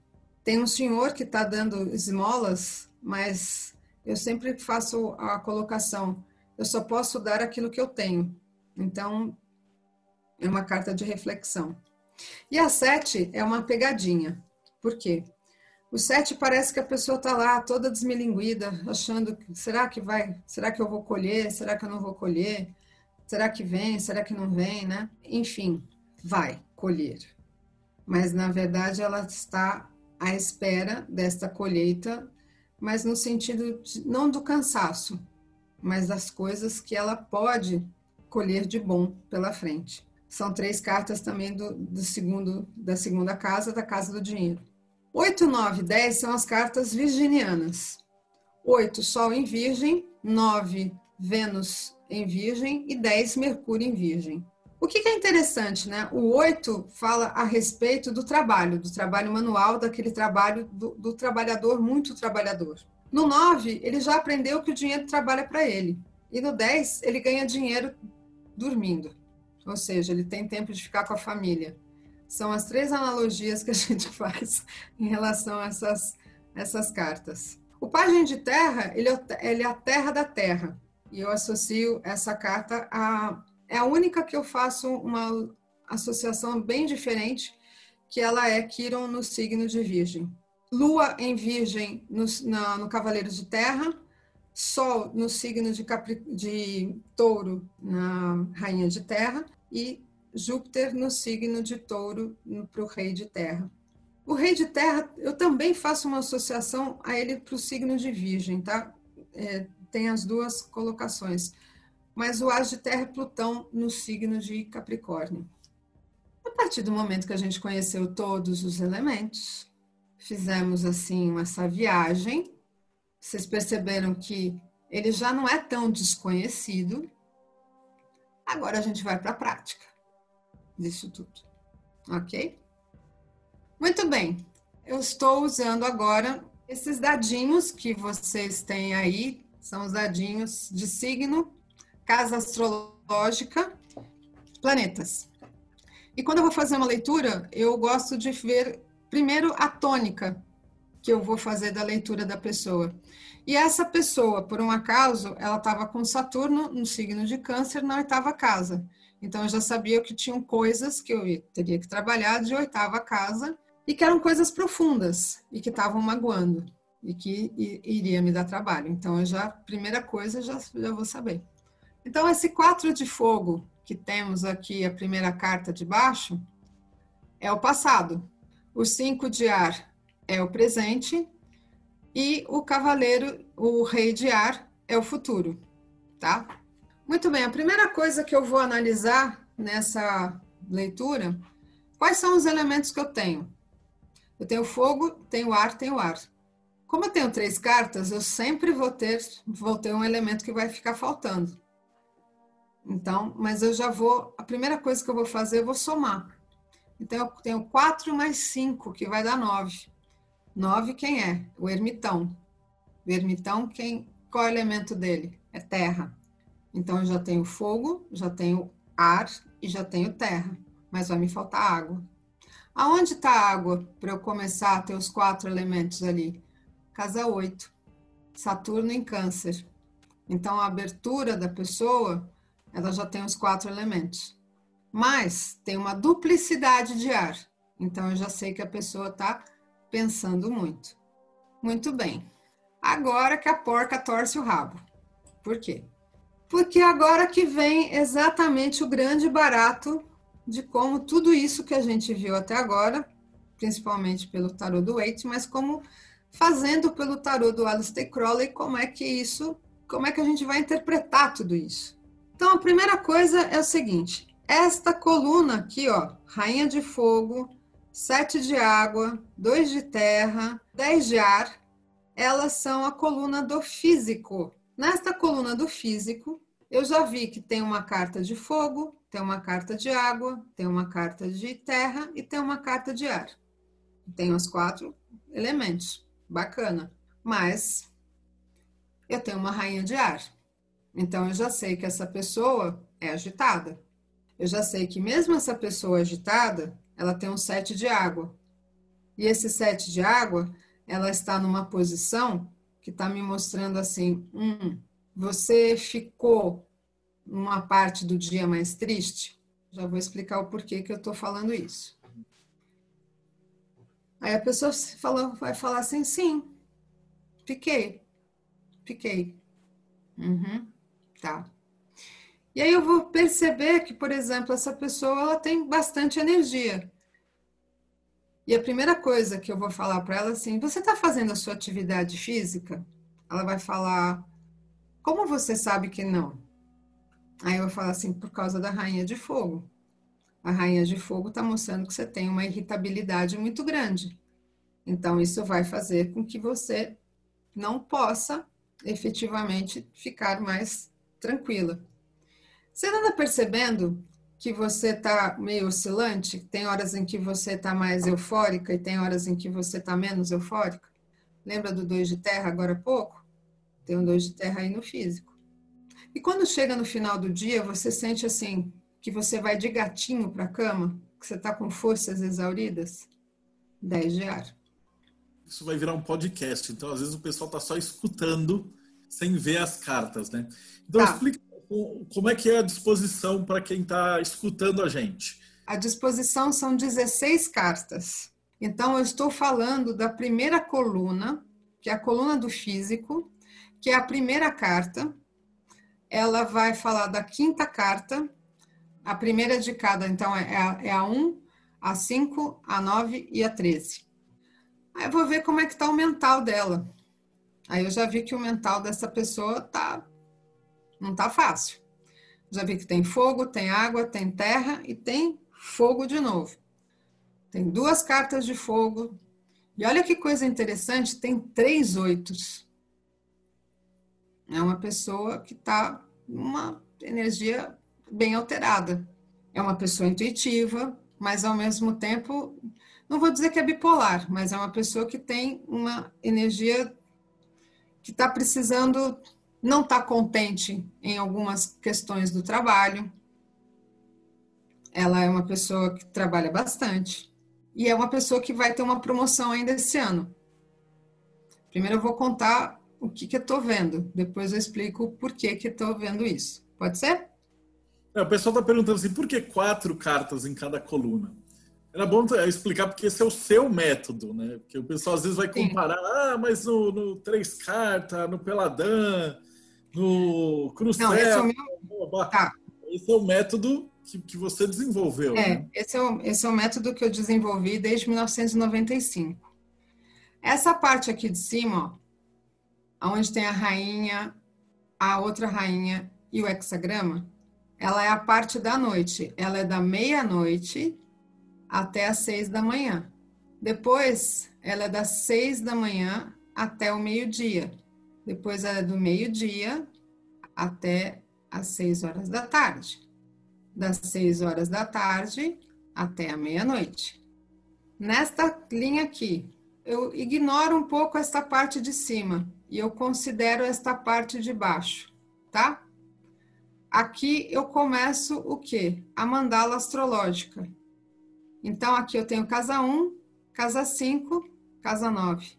Tem um senhor que está dando esmolas, mas eu sempre faço a colocação: eu só posso dar aquilo que eu tenho. Então, é uma carta de reflexão. E a sete é uma pegadinha. Por quê? O sete parece que a pessoa está lá toda desmilinguida, achando será que vai, será que eu vou colher, será que eu não vou colher, será que vem, será que não vem, né? Enfim, vai colher. Mas na verdade ela está à espera desta colheita mas no sentido de, não do cansaço, mas das coisas que ela pode colher de bom pela frente. São três cartas também do, do segundo da segunda casa, da casa do dinheiro. 8, 9, 10 são as cartas virginianas. 8, Sol em Virgem, 9, Vênus em Virgem e 10, Mercúrio em Virgem. O que, é interessante, né? O 8 fala a respeito do trabalho, do trabalho manual, daquele trabalho do, do trabalhador, muito trabalhador. No 9, ele já aprendeu que o dinheiro trabalha para ele. E no 10, ele ganha dinheiro dormindo. Ou seja, ele tem tempo de ficar com a família. São as três analogias que a gente faz em relação a essas, essas cartas. O Página de Terra, ele é, ele é a terra da terra. E eu associo essa carta a é a única que eu faço uma associação bem diferente, que ela é Quiron no signo de Virgem. Lua em Virgem no, na, no Cavaleiro de Terra, Sol no signo de, Capri, de Touro na Rainha de Terra e Júpiter no signo de Touro para o Rei de Terra. O Rei de Terra, eu também faço uma associação a ele para o signo de Virgem, tá? É, tem as duas colocações mas o as de terra é Plutão no signo de Capricórnio. A partir do momento que a gente conheceu todos os elementos, fizemos assim essa viagem, vocês perceberam que ele já não é tão desconhecido. Agora a gente vai para a prática disso tudo, ok? Muito bem, eu estou usando agora esses dadinhos que vocês têm aí, são os dadinhos de signo casa astrológica, planetas. E quando eu vou fazer uma leitura, eu gosto de ver primeiro a tônica que eu vou fazer da leitura da pessoa. E essa pessoa, por um acaso, ela estava com Saturno no signo de Câncer na oitava casa. Então eu já sabia que tinham coisas que eu teria que trabalhar de oitava casa e que eram coisas profundas e que estavam magoando e que iria me dar trabalho. Então eu já, primeira coisa, já, já vou saber. Então, esse quatro de fogo que temos aqui, a primeira carta de baixo, é o passado. O cinco de ar é o presente. E o cavaleiro, o rei de ar, é o futuro, tá? Muito bem, a primeira coisa que eu vou analisar nessa leitura, quais são os elementos que eu tenho? Eu tenho fogo, tenho ar, tenho ar. Como eu tenho três cartas, eu sempre vou ter, vou ter um elemento que vai ficar faltando. Então, mas eu já vou, a primeira coisa que eu vou fazer, eu vou somar. Então, eu tenho 4 mais 5, que vai dar 9. 9 quem é? O ermitão. O ermitão, quem, qual é o elemento dele? É terra. Então, eu já tenho fogo, já tenho ar e já tenho terra. Mas vai me faltar água. Aonde está a água para eu começar a ter os quatro elementos ali? Casa 8. Saturno em câncer. Então, a abertura da pessoa, ela já tem os quatro elementos mas tem uma duplicidade de ar. Então eu já sei que a pessoa está pensando muito. Muito bem. Agora que a porca torce o rabo. Por quê? Porque agora que vem exatamente o grande barato de como tudo isso que a gente viu até agora, principalmente pelo tarô do Waite, mas como fazendo pelo tarô do Aleister Crowley, como é que isso, como é que a gente vai interpretar tudo isso. Então a primeira coisa é o seguinte: esta coluna aqui, ó, rainha de fogo, sete de água, dois de terra, dez de ar, elas são a coluna do físico. Nesta coluna do físico, eu já vi que tem uma carta de fogo, tem uma carta de água, tem uma carta de terra e tem uma carta de ar. Tem os quatro elementos. Bacana. Mas eu tenho uma rainha de ar. Então eu já sei que essa pessoa é agitada eu já sei que mesmo essa pessoa agitada, ela tem um sete de água. E esse sete de água, ela está numa posição que está me mostrando assim, hum, você ficou numa parte do dia mais triste? Já vou explicar o porquê que eu estou falando isso. Aí a pessoa fala, vai falar assim, sim, fiquei, fiquei. Uhum, tá. E aí eu vou perceber que, por exemplo, essa pessoa ela tem bastante energia. E a primeira coisa que eu vou falar para ela é assim: você está fazendo a sua atividade física? Ela vai falar: como você sabe que não? Aí eu vou falar assim: por causa da rainha de fogo. A rainha de fogo está mostrando que você tem uma irritabilidade muito grande. Então, isso vai fazer com que você não possa efetivamente ficar mais tranquila. Você anda percebendo que você está meio oscilante? Tem horas em que você está mais eufórica e tem horas em que você está menos eufórica? Lembra do dois de terra agora há pouco? Tem um dois de terra aí no físico. E quando chega no final do dia, você sente assim que você vai de gatinho para a cama, que você está com forças exauridas? 10 de ar. Isso vai virar um podcast, então às vezes o pessoal está só escutando sem ver as cartas, né? Então tá. explica como é que é a disposição para quem está escutando a gente? A disposição são 16 cartas. Então, eu estou falando da primeira coluna, que é a coluna do físico, que é a primeira carta. Ela vai falar da quinta carta, a primeira de cada, então, é a, é a 1, a 5, a 9 e a 13. Aí eu vou ver como é que está o mental dela. Aí eu já vi que o mental dessa pessoa está não tá fácil. Já vi que tem fogo, tem água, tem terra e tem fogo de novo. Tem duas cartas de fogo. E olha que coisa interessante, tem três oitos. É uma pessoa que está numa energia bem alterada. É uma pessoa intuitiva, mas ao mesmo tempo, não vou dizer que é bipolar, mas é uma pessoa que tem uma energia que está precisando não está contente em algumas questões do trabalho. Ela é uma pessoa que trabalha bastante e é uma pessoa que vai ter uma promoção ainda esse ano. Primeiro eu vou contar o que, que eu estou vendo, depois eu explico por que, que eu estou vendo isso. Pode ser? É, o pessoal está perguntando assim, por que quatro cartas em cada coluna? Era bom explicar porque esse é o seu método, né? Porque o pessoal às vezes vai comparar, Sim. ah, mas no, no três cartas, no Peladã, no Crucel. Não, esse é o meu... Tá. Esse é o método que, que você desenvolveu. É, né? esse, é o, esse é o método que eu desenvolvi desde 1995. Essa parte aqui de cima, ó, onde tem a rainha, a outra rainha e o hexagrama, ela é a parte da noite. Ela é da meia-noite até as seis da manhã. Depois, ela é das seis da manhã até o meio-dia. Depois, ela é do meio-dia até as seis horas da tarde. Das seis horas da tarde até a meia-noite. Nesta linha aqui, eu ignoro um pouco esta parte de cima e eu considero esta parte de baixo, tá? Aqui eu começo o quê? A mandala astrológica. Então, aqui eu tenho casa 1, casa 5, casa 9.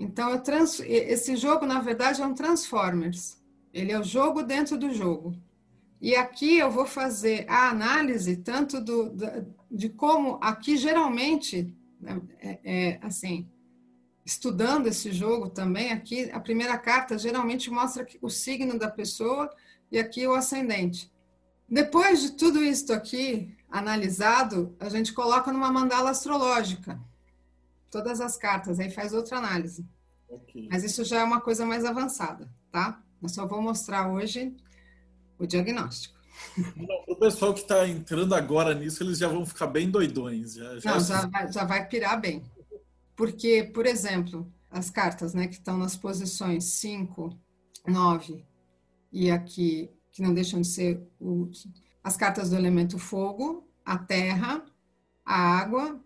Então, trans... esse jogo, na verdade, é um Transformers. Ele é o jogo dentro do jogo. E aqui eu vou fazer a análise tanto do, de como aqui geralmente né, é, é, assim, estudando esse jogo também, aqui a primeira carta geralmente mostra o signo da pessoa e aqui o ascendente. Depois de tudo isso aqui analisado, a gente coloca numa mandala astrológica todas as cartas, aí faz outra análise. Okay. Mas isso já é uma coisa mais avançada, tá? Eu só vou mostrar hoje o diagnóstico. O pessoal que está entrando agora nisso, eles já vão ficar bem doidões. Já, já... Não, já vai, já vai pirar bem. Porque, por exemplo, as cartas né, que estão nas posições 5, 9 e aqui, que não deixam de ser o, as cartas do elemento fogo, a terra, a água,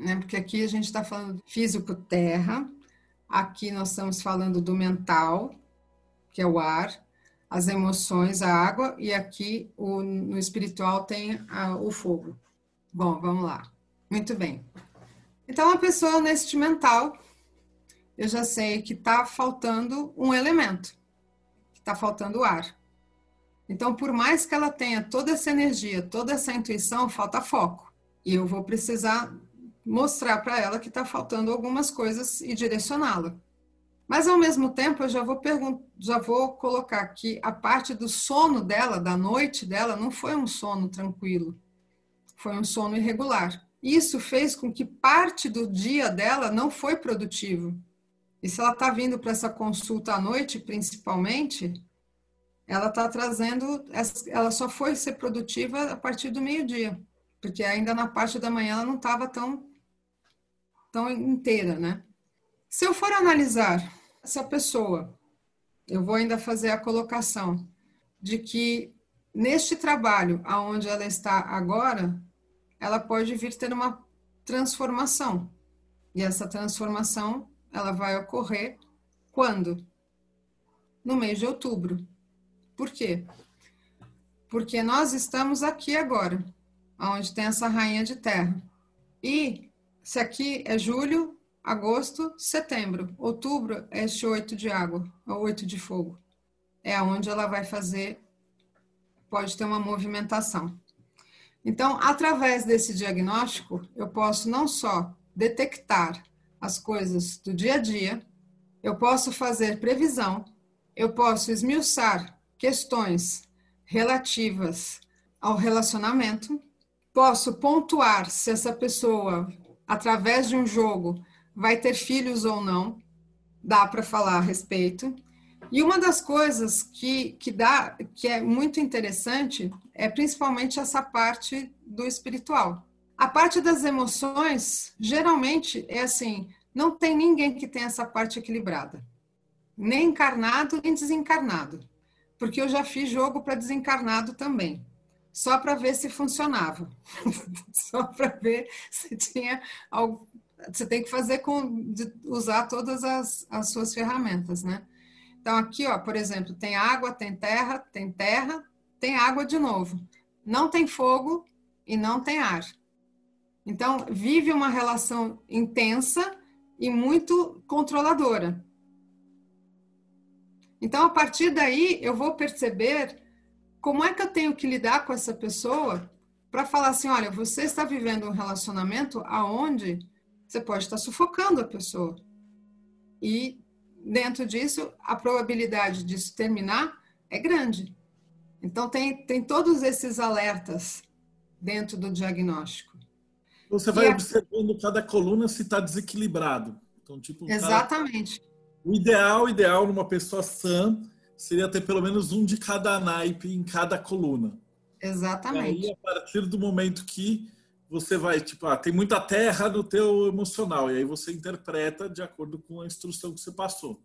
né, porque aqui a gente está falando físico terra, aqui nós estamos falando do mental, que é o ar, as emoções, a água, e aqui o, no espiritual tem a, o fogo. Bom, vamos lá. Muito bem. Então, a pessoa neste mental, eu já sei que está faltando um elemento, está faltando ar. Então, por mais que ela tenha toda essa energia, toda essa intuição, falta foco. E eu vou precisar mostrar para ela que está faltando algumas coisas e direcioná-la. Mas ao mesmo tempo, eu já vou já vou colocar que a parte do sono dela, da noite dela, não foi um sono tranquilo, foi um sono irregular. Isso fez com que parte do dia dela não foi produtivo. E se ela está vindo para essa consulta à noite, principalmente, ela está trazendo, ela só foi ser produtiva a partir do meio-dia, porque ainda na parte da manhã ela não estava tão, tão inteira, né? Se eu for analisar essa pessoa, eu vou ainda fazer a colocação de que neste trabalho aonde ela está agora, ela pode vir ter uma transformação. E essa transformação, ela vai ocorrer quando? No mês de outubro. Por quê? Porque nós estamos aqui agora, onde tem essa rainha de terra. E se aqui é julho, agosto, setembro. Outubro é este oito de água, o oito de fogo. É onde ela vai fazer, pode ter uma movimentação. Então, através desse diagnóstico, eu posso não só detectar as coisas do dia a dia, eu posso fazer previsão, eu posso esmiuçar questões relativas ao relacionamento, posso pontuar se essa pessoa, através de um jogo, vai ter filhos ou não, dá para falar a respeito. E uma das coisas que, que dá, que é muito interessante, é principalmente essa parte do espiritual. A parte das emoções, geralmente, é assim, não tem ninguém que tenha essa parte equilibrada. Nem encarnado, nem desencarnado. Porque eu já fiz jogo para desencarnado também. Só para ver se funcionava. só para ver se tinha algo, você tem que fazer com usar todas as, as suas ferramentas, né? Então aqui, ó, por exemplo, tem água, tem terra, tem terra, tem água de novo. Não tem fogo e não tem ar. Então vive uma relação intensa e muito controladora. Então a partir daí eu vou perceber como é que eu tenho que lidar com essa pessoa para falar assim, olha, você está vivendo um relacionamento aonde você pode estar sufocando a pessoa. E dentro disso, a probabilidade disso terminar é grande. Então, tem, tem todos esses alertas dentro do diagnóstico. Você vai e observando a... cada coluna se está desequilibrado. Então, tipo, Exatamente. Cara, o ideal, ideal numa pessoa sã seria ter pelo menos um de cada naipe em cada coluna. Exatamente. E aí, a partir do momento que você vai, tipo, ah, tem muita terra no teu emocional, e aí você interpreta de acordo com a instrução que você passou.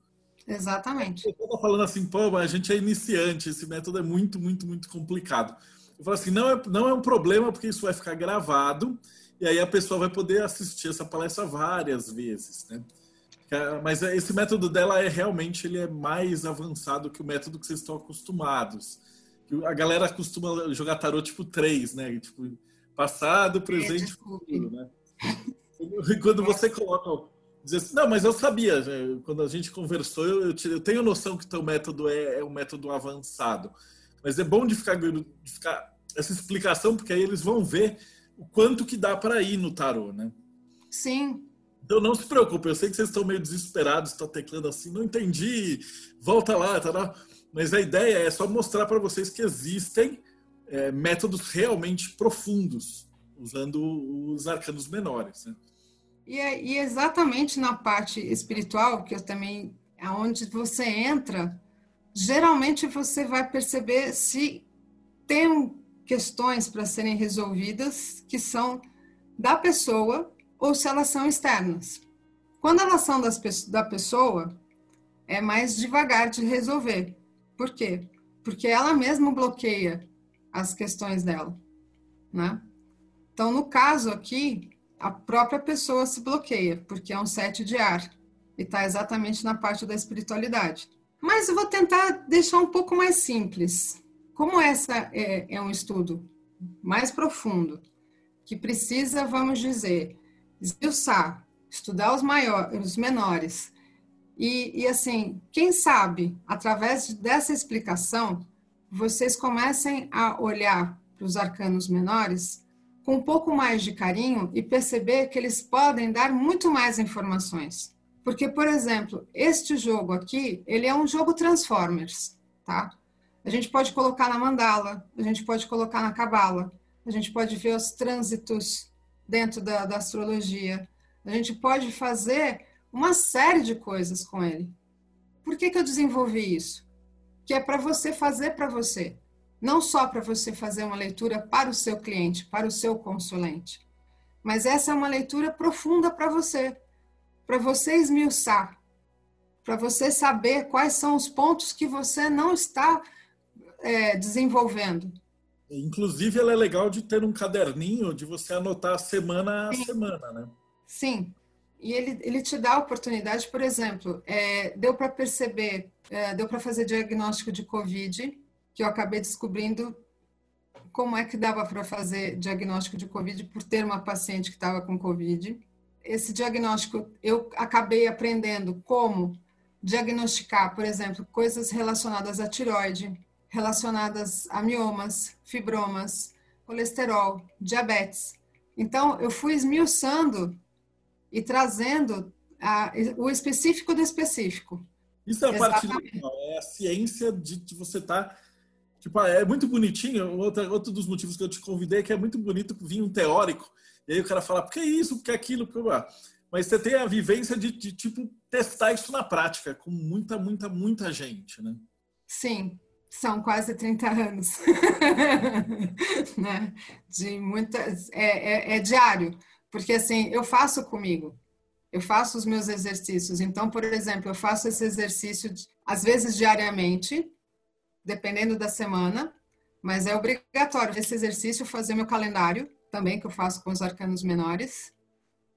Exatamente. Eu estava falando assim, pô, mas a gente é iniciante, esse método é muito, muito, muito complicado. Eu falo assim, não é, não é um problema, porque isso vai ficar gravado, e aí a pessoa vai poder assistir essa palestra várias vezes, né? Mas esse método dela é realmente ele é mais avançado que o método que vocês estão acostumados. A galera costuma jogar tarô tipo três, né? Tipo, Passado, presente e futuro, né? Quando você coloca. Diz assim, não, mas eu sabia, né? quando a gente conversou, eu, eu tenho noção que teu método é, é, um método avançado. Mas é bom de ficar, de ficar essa explicação, porque aí eles vão ver o quanto que dá para ir no tarô, né? Sim. Então não se preocupe, eu sei que vocês estão meio desesperados, estão teclando assim, não entendi, volta lá, tá? Mas a ideia é só mostrar para vocês que existem é, métodos realmente profundos, usando os arcanos menores. Né? E, é, e exatamente na parte espiritual, que eu também, aonde você entra, geralmente você vai perceber se tem questões para serem resolvidas que são da pessoa ou se elas são externas. Quando elas são das, da pessoa, é mais devagar de resolver. Por quê? Porque ela mesma bloqueia as questões dela, né? Então, no caso aqui, a própria pessoa se bloqueia, porque é um sete de ar e está exatamente na parte da espiritualidade. Mas eu vou tentar deixar um pouco mais simples. Como essa é, é um estudo mais profundo, que precisa, vamos dizer, esmiuçar, estudar os maiores, os menores, e, e assim, quem sabe, através dessa explicação, vocês comecem a olhar para os arcanos menores com um pouco mais de carinho e perceber que eles podem dar muito mais informações. Porque, por exemplo, este jogo aqui, ele é um jogo Transformers, tá? A gente pode colocar na mandala, a gente pode colocar na cabala, a gente pode ver os trânsitos dentro da, da astrologia, a gente pode fazer uma série de coisas com ele. Por que, que eu desenvolvi isso? que é para você fazer para você, não só para você fazer uma leitura para o seu cliente, para o seu consulente, mas essa é uma leitura profunda para você, para você esmiuçar, para você saber quais são os pontos que você não está é, desenvolvendo. Inclusive, ela é legal de ter um caderninho de você anotar semana a Sim. semana, né? Sim. E ele, ele te dá a oportunidade, por exemplo, é, deu para perceber é, deu para fazer diagnóstico de Covid, que eu acabei descobrindo como é que dava para fazer diagnóstico de Covid por ter uma paciente que estava com Covid. Esse diagnóstico eu acabei aprendendo como diagnosticar, por exemplo, coisas relacionadas à tiroide, relacionadas a miomas, fibromas, colesterol, diabetes. Então, eu fui esmiuçando e trazendo a, o específico do específico. Isso é a parte legal, é a ciência de, de você estar. Tá, tipo, é muito bonitinho. Outro, outro dos motivos que eu te convidei é que é muito bonito vir um teórico, e aí o cara fala, por que isso, por que aquilo, por que... Mas você tem a vivência de, de, tipo, testar isso na prática, com muita, muita, muita gente, né? Sim, são quase 30 anos. né? De muitas. É, é, é diário. Porque assim, eu faço comigo eu faço os meus exercícios. Então, por exemplo, eu faço esse exercício às vezes diariamente, dependendo da semana, mas é obrigatório esse exercício fazer meu calendário também que eu faço com os arcanos menores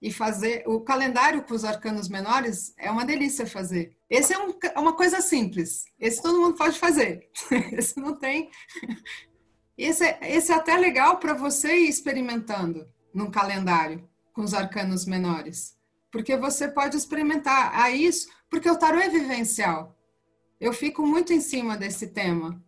e fazer o calendário com os arcanos menores é uma delícia fazer. Esse é um, uma coisa simples. Esse todo mundo pode fazer. esse não tem. Esse é, esse é até legal para você ir experimentando num calendário com os arcanos menores porque você pode experimentar a isso, porque o tarô é vivencial. Eu fico muito em cima desse tema,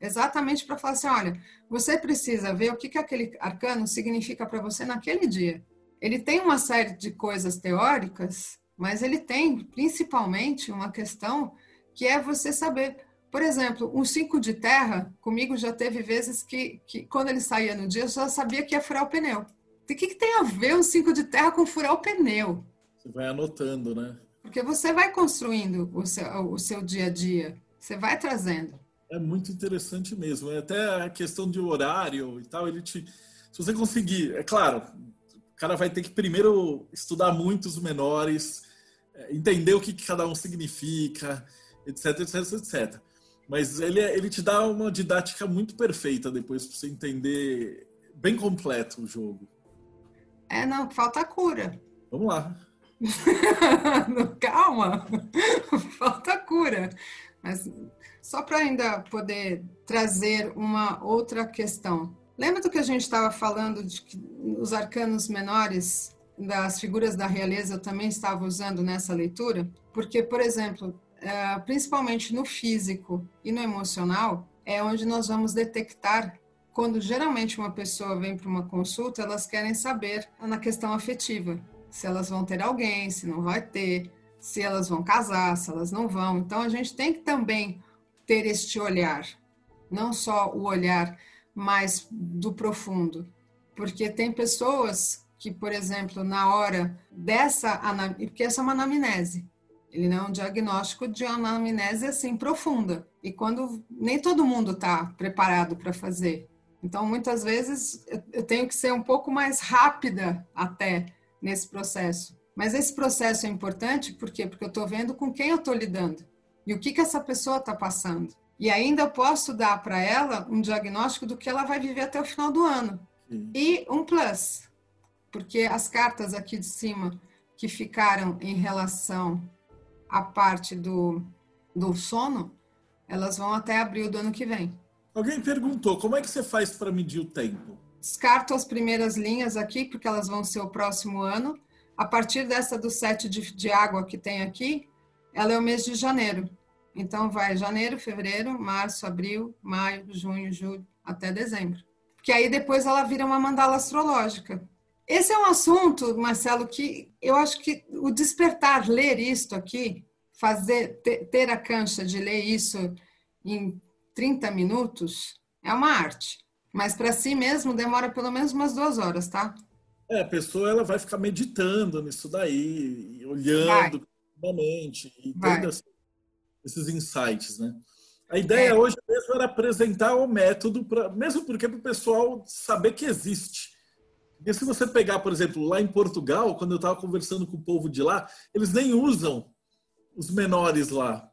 exatamente para falar assim, olha, você precisa ver o que, que aquele arcano significa para você naquele dia. Ele tem uma série de coisas teóricas, mas ele tem principalmente uma questão que é você saber. Por exemplo, um cinco de terra, comigo já teve vezes que, que quando ele saía no dia, eu já sabia que ia furar o pneu. O que, que tem a ver um cinco de terra com furar o pneu? Você vai anotando, né? Porque você vai construindo o seu, o seu dia a dia. Você vai trazendo. É muito interessante mesmo. É até a questão de horário e tal, ele te. Se você conseguir, é claro, cara vai ter que primeiro estudar muitos menores, é, entender o que cada um significa, etc, etc, etc. Mas ele, é, ele te dá uma didática muito perfeita depois para você entender bem completo o jogo. É, não, falta cura. Vamos lá. Calma, falta cura. Mas só para ainda poder trazer uma outra questão. Lembra do que a gente estava falando de que os arcanos menores das figuras da realeza eu também estava usando nessa leitura? Porque, por exemplo, é, principalmente no físico e no emocional, é onde nós vamos detectar quando geralmente uma pessoa vem para uma consulta, elas querem saber na questão afetiva, se elas vão ter alguém, se não vai ter, se elas vão casar, se elas não vão. Então a gente tem que também ter este olhar, não só o olhar mais do profundo, porque tem pessoas que, por exemplo, na hora dessa porque essa é uma anamnese, ele não é um diagnóstico de uma anamnese assim profunda. E quando nem todo mundo está preparado para fazer. Então, muitas vezes, eu tenho que ser um pouco mais rápida até nesse processo. Mas esse processo é importante por quê? Porque eu estou vendo com quem eu estou lidando e o que, que essa pessoa está passando. E ainda posso dar para ela um diagnóstico do que ela vai viver até o final do ano. Sim. E um plus, porque as cartas aqui de cima que ficaram em relação à parte do, do sono, elas vão até abril do ano que vem. Alguém perguntou, como é que você faz para medir o tempo? Descarto as primeiras linhas aqui, porque elas vão ser o próximo ano. A partir dessa do sete de, de água que tem aqui, ela é o mês de janeiro. Então, vai janeiro, fevereiro, março, abril, maio, junho, julho, até dezembro. Que aí depois ela vira uma mandala astrológica. Esse é um assunto, Marcelo, que eu acho que o despertar, ler isto aqui, fazer, ter a cancha de ler isso em 30 minutos, é uma arte. Mas para si mesmo demora pelo menos umas duas horas, tá? É, a pessoa ela vai ficar meditando nisso daí, olhando novamente, e tendo esses insights, né? A ideia é. hoje mesmo era apresentar o método, pra, mesmo porque para o pessoal saber que existe. Porque se você pegar, por exemplo, lá em Portugal, quando eu estava conversando com o povo de lá, eles nem usam os menores lá.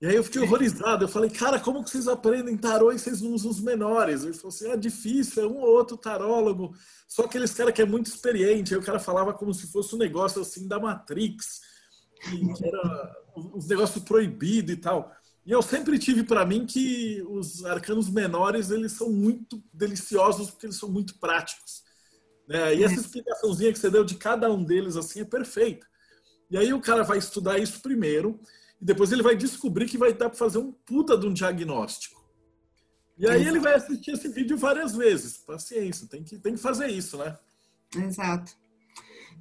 E aí eu fiquei horrorizado. Eu falei, cara, como que vocês aprendem tarô e vocês não usam os menores? Ele falou assim, é difícil, é um ou outro tarólogo. Só aqueles cara que é muito experiente. Aí o cara falava como se fosse um negócio assim da Matrix era os negócios proibidos e tal. E eu sempre tive para mim que os arcanos menores eles são muito deliciosos porque eles são muito práticos. Né? E essa explicaçãozinha que você deu de cada um deles assim é perfeita. E aí o cara vai estudar isso primeiro e depois ele vai descobrir que vai dar para fazer um puta de um diagnóstico. E aí ele vai assistir esse vídeo várias vezes. Paciência, tem que, tem que fazer isso, né? Exato.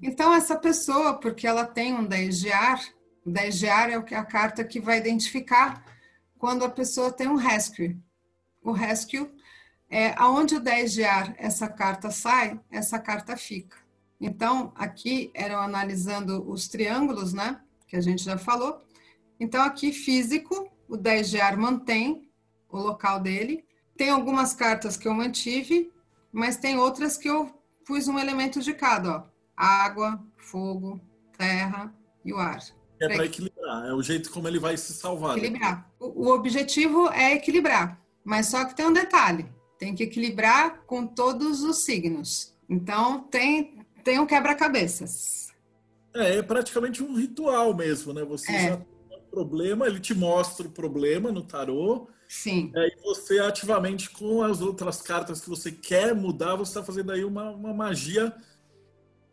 Então, essa pessoa, porque ela tem um 10 de ar, o 10 de ar é a carta que vai identificar quando a pessoa tem um rescue. O rescue é aonde o 10 de ar, essa carta sai, essa carta fica. Então, aqui eram analisando os triângulos, né? Que a gente já falou. Então, aqui físico, o 10 de ar mantém o local dele. Tem algumas cartas que eu mantive, mas tem outras que eu pus um elemento de cada, ó água, fogo, terra e o ar. É para equilibrar, é o jeito como ele vai se salvar. Né? Equilibrar. O, o objetivo é equilibrar, mas só que tem um detalhe: tem que equilibrar com todos os signos. Então tem, tem um quebra-cabeças. É, é praticamente um ritual mesmo, né? Você é. já tem um problema, ele te mostra o problema no tarô. Sim. É, e você ativamente, com as outras cartas que você quer mudar, você está fazendo aí uma, uma magia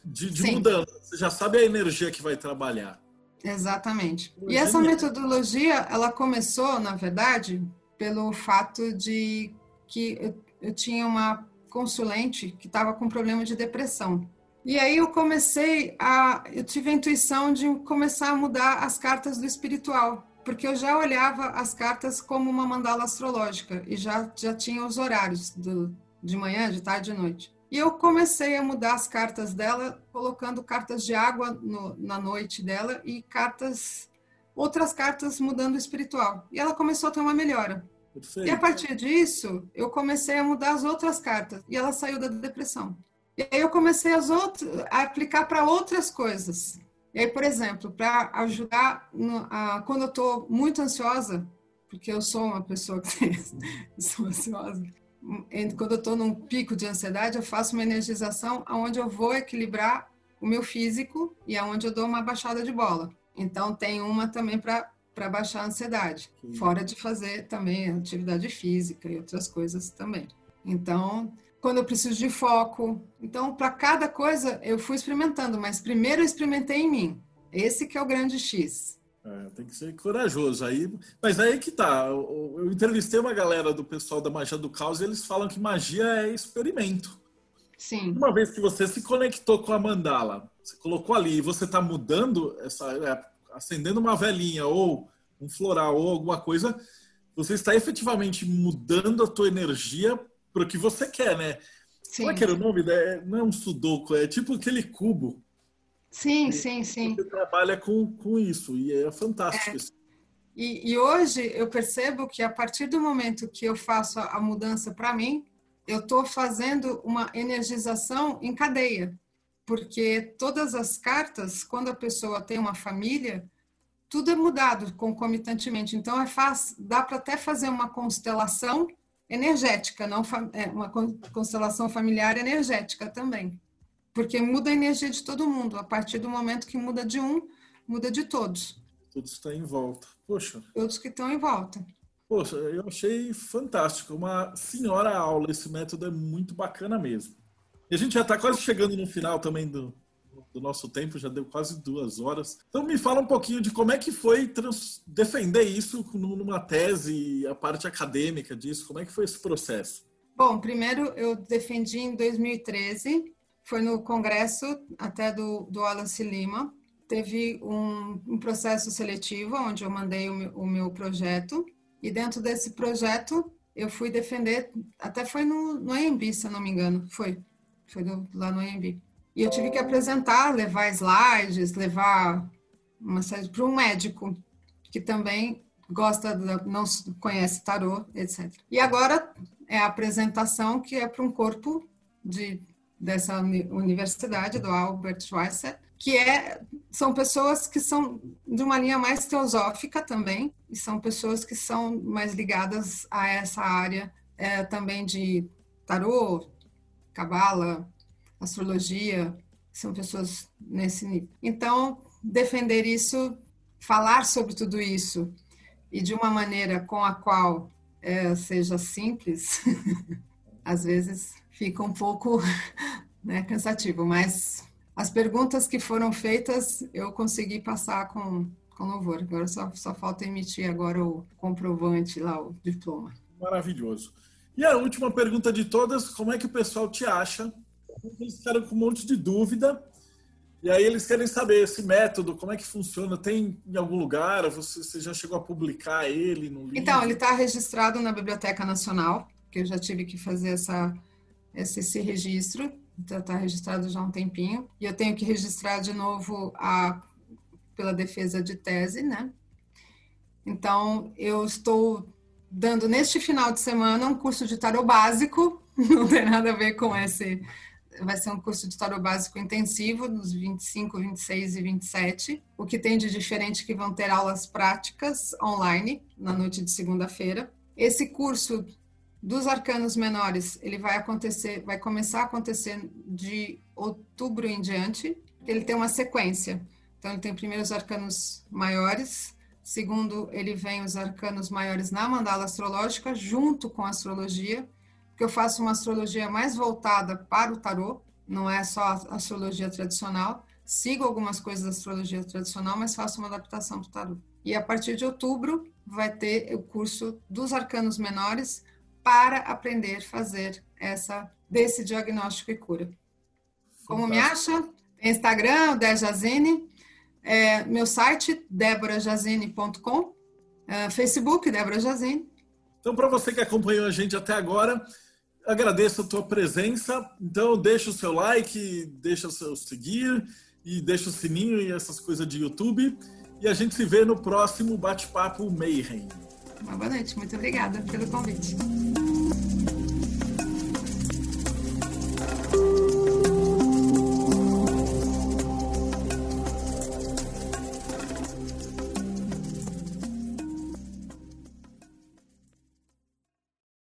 de, de mudança. Você já sabe a energia que vai trabalhar. Exatamente. E essa metodologia, ela começou, na verdade, pelo fato de que eu, eu tinha uma consulente que estava com problema de depressão. E aí eu comecei a, eu tive a intuição de começar a mudar as cartas do espiritual, porque eu já olhava as cartas como uma mandala astrológica e já já tinha os horários do, de manhã, de tarde e de noite. E eu comecei a mudar as cartas dela, colocando cartas de água no, na noite dela e cartas outras cartas mudando o espiritual. E ela começou a ter uma melhora. Perfeito. E a partir disso, eu comecei a mudar as outras cartas e ela saiu da depressão. E aí eu comecei as outras, a aplicar para outras coisas. E aí, por exemplo, para ajudar no, a, quando eu estou muito ansiosa, porque eu sou uma pessoa que sou ansiosa, quando eu estou num pico de ansiedade, eu faço uma energização onde eu vou equilibrar o meu físico e aonde eu dou uma baixada de bola. Então tem uma também para para baixar a ansiedade, Sim. fora de fazer também atividade física e outras coisas também. Então, quando eu preciso de foco, então para cada coisa eu fui experimentando, mas primeiro eu experimentei em mim. Esse que é o grande X. É, tem que ser corajoso aí. Mas aí que tá. Eu, eu, entrevistei uma galera do pessoal da Magia do Caos e eles falam que magia é experimento. Sim. Uma vez que você se conectou com a mandala, você colocou ali e você está mudando essa, é, acendendo uma velhinha ou um floral ou alguma coisa, você está efetivamente mudando a tua energia para o que você quer, né? Sim. Qual é que era o nome? Não é um sudoku, é tipo aquele cubo. Sim, sim, sim. Você trabalha com, com isso e é fantástico. É. E, e, hoje eu percebo que a partir do momento que eu faço a mudança para mim, eu estou fazendo uma energização em cadeia, porque todas as cartas, quando a pessoa tem uma família, tudo é mudado concomitantemente. Então é fácil, dá para até fazer uma constelação energética, não é uma constelação familiar energética também, porque muda a energia de todo mundo. A partir do momento que muda de um, muda de todos. Todos estão em volta. Poxa. Todos que estão em volta. Poxa, eu achei fantástico. Uma senhora aula. Esse método é muito bacana mesmo. E a gente já está quase chegando no final também do, do nosso tempo, já deu quase duas horas. Então me fala um pouquinho de como é que foi defender isso numa tese, a parte acadêmica disso, como é que foi esse processo? Bom, primeiro eu defendi em 2013, foi no congresso até do, do Wallace Lima, teve um, um processo seletivo onde eu mandei o meu, o meu projeto e dentro desse projeto, eu fui defender, até foi no, no AMB, se eu não me engano, foi, foi do, lá no AMB. E eu tive que apresentar, levar slides, levar uma série para um médico que também gosta, não conhece tarô, etc. E agora é a apresentação que é para um corpo de, dessa universidade, do Albert Schweitzer, que é, são pessoas que são de uma linha mais teosófica também, e são pessoas que são mais ligadas a essa área é, também de tarô, cabala, astrologia, são pessoas nesse nível. Então, defender isso, falar sobre tudo isso, e de uma maneira com a qual é, seja simples, às vezes fica um pouco né, cansativo, mas as perguntas que foram feitas eu consegui passar com, com louvor. Agora só, só falta emitir agora o comprovante lá, o diploma. Maravilhoso. E a última pergunta de todas, como é que o pessoal te acha? Eles ficaram com um monte de dúvida. E aí eles querem saber esse método, como é que funciona? Tem em algum lugar? Você, você já chegou a publicar ele no livro? Então, ele está registrado na Biblioteca Nacional, que eu já tive que fazer essa, esse, esse registro está tá registrado já há um tempinho, e eu tenho que registrar de novo a, pela defesa de tese, né? Então, eu estou dando neste final de semana um curso de tarot básico, não tem nada a ver com esse. Vai ser um curso de tarot básico intensivo, nos 25, 26 e 27. O que tem de diferente é que vão ter aulas práticas online na noite de segunda-feira. Esse curso dos arcanos menores, ele vai acontecer, vai começar a acontecer de outubro em diante. Ele tem uma sequência. Então, ele tem primeiro os arcanos maiores, segundo, ele vem os arcanos maiores na mandala astrológica, junto com a astrologia, porque eu faço uma astrologia mais voltada para o tarô, não é só a astrologia tradicional. Sigo algumas coisas da astrologia tradicional, mas faço uma adaptação para o tarô. E a partir de outubro vai ter o curso dos arcanos menores, para aprender a fazer essa desse diagnóstico e cura. Como me acha? Instagram, Dejazine, é, meu site, deborajazine.com, é, Facebook, Débora Jazine. Então, para você que acompanhou a gente até agora, agradeço a tua presença. Então, deixa o seu like, deixa o seu seguir e deixa o sininho e essas coisas de YouTube. E a gente se vê no próximo Bate-Papo Mayhem. Uma boa noite, muito obrigada pelo convite.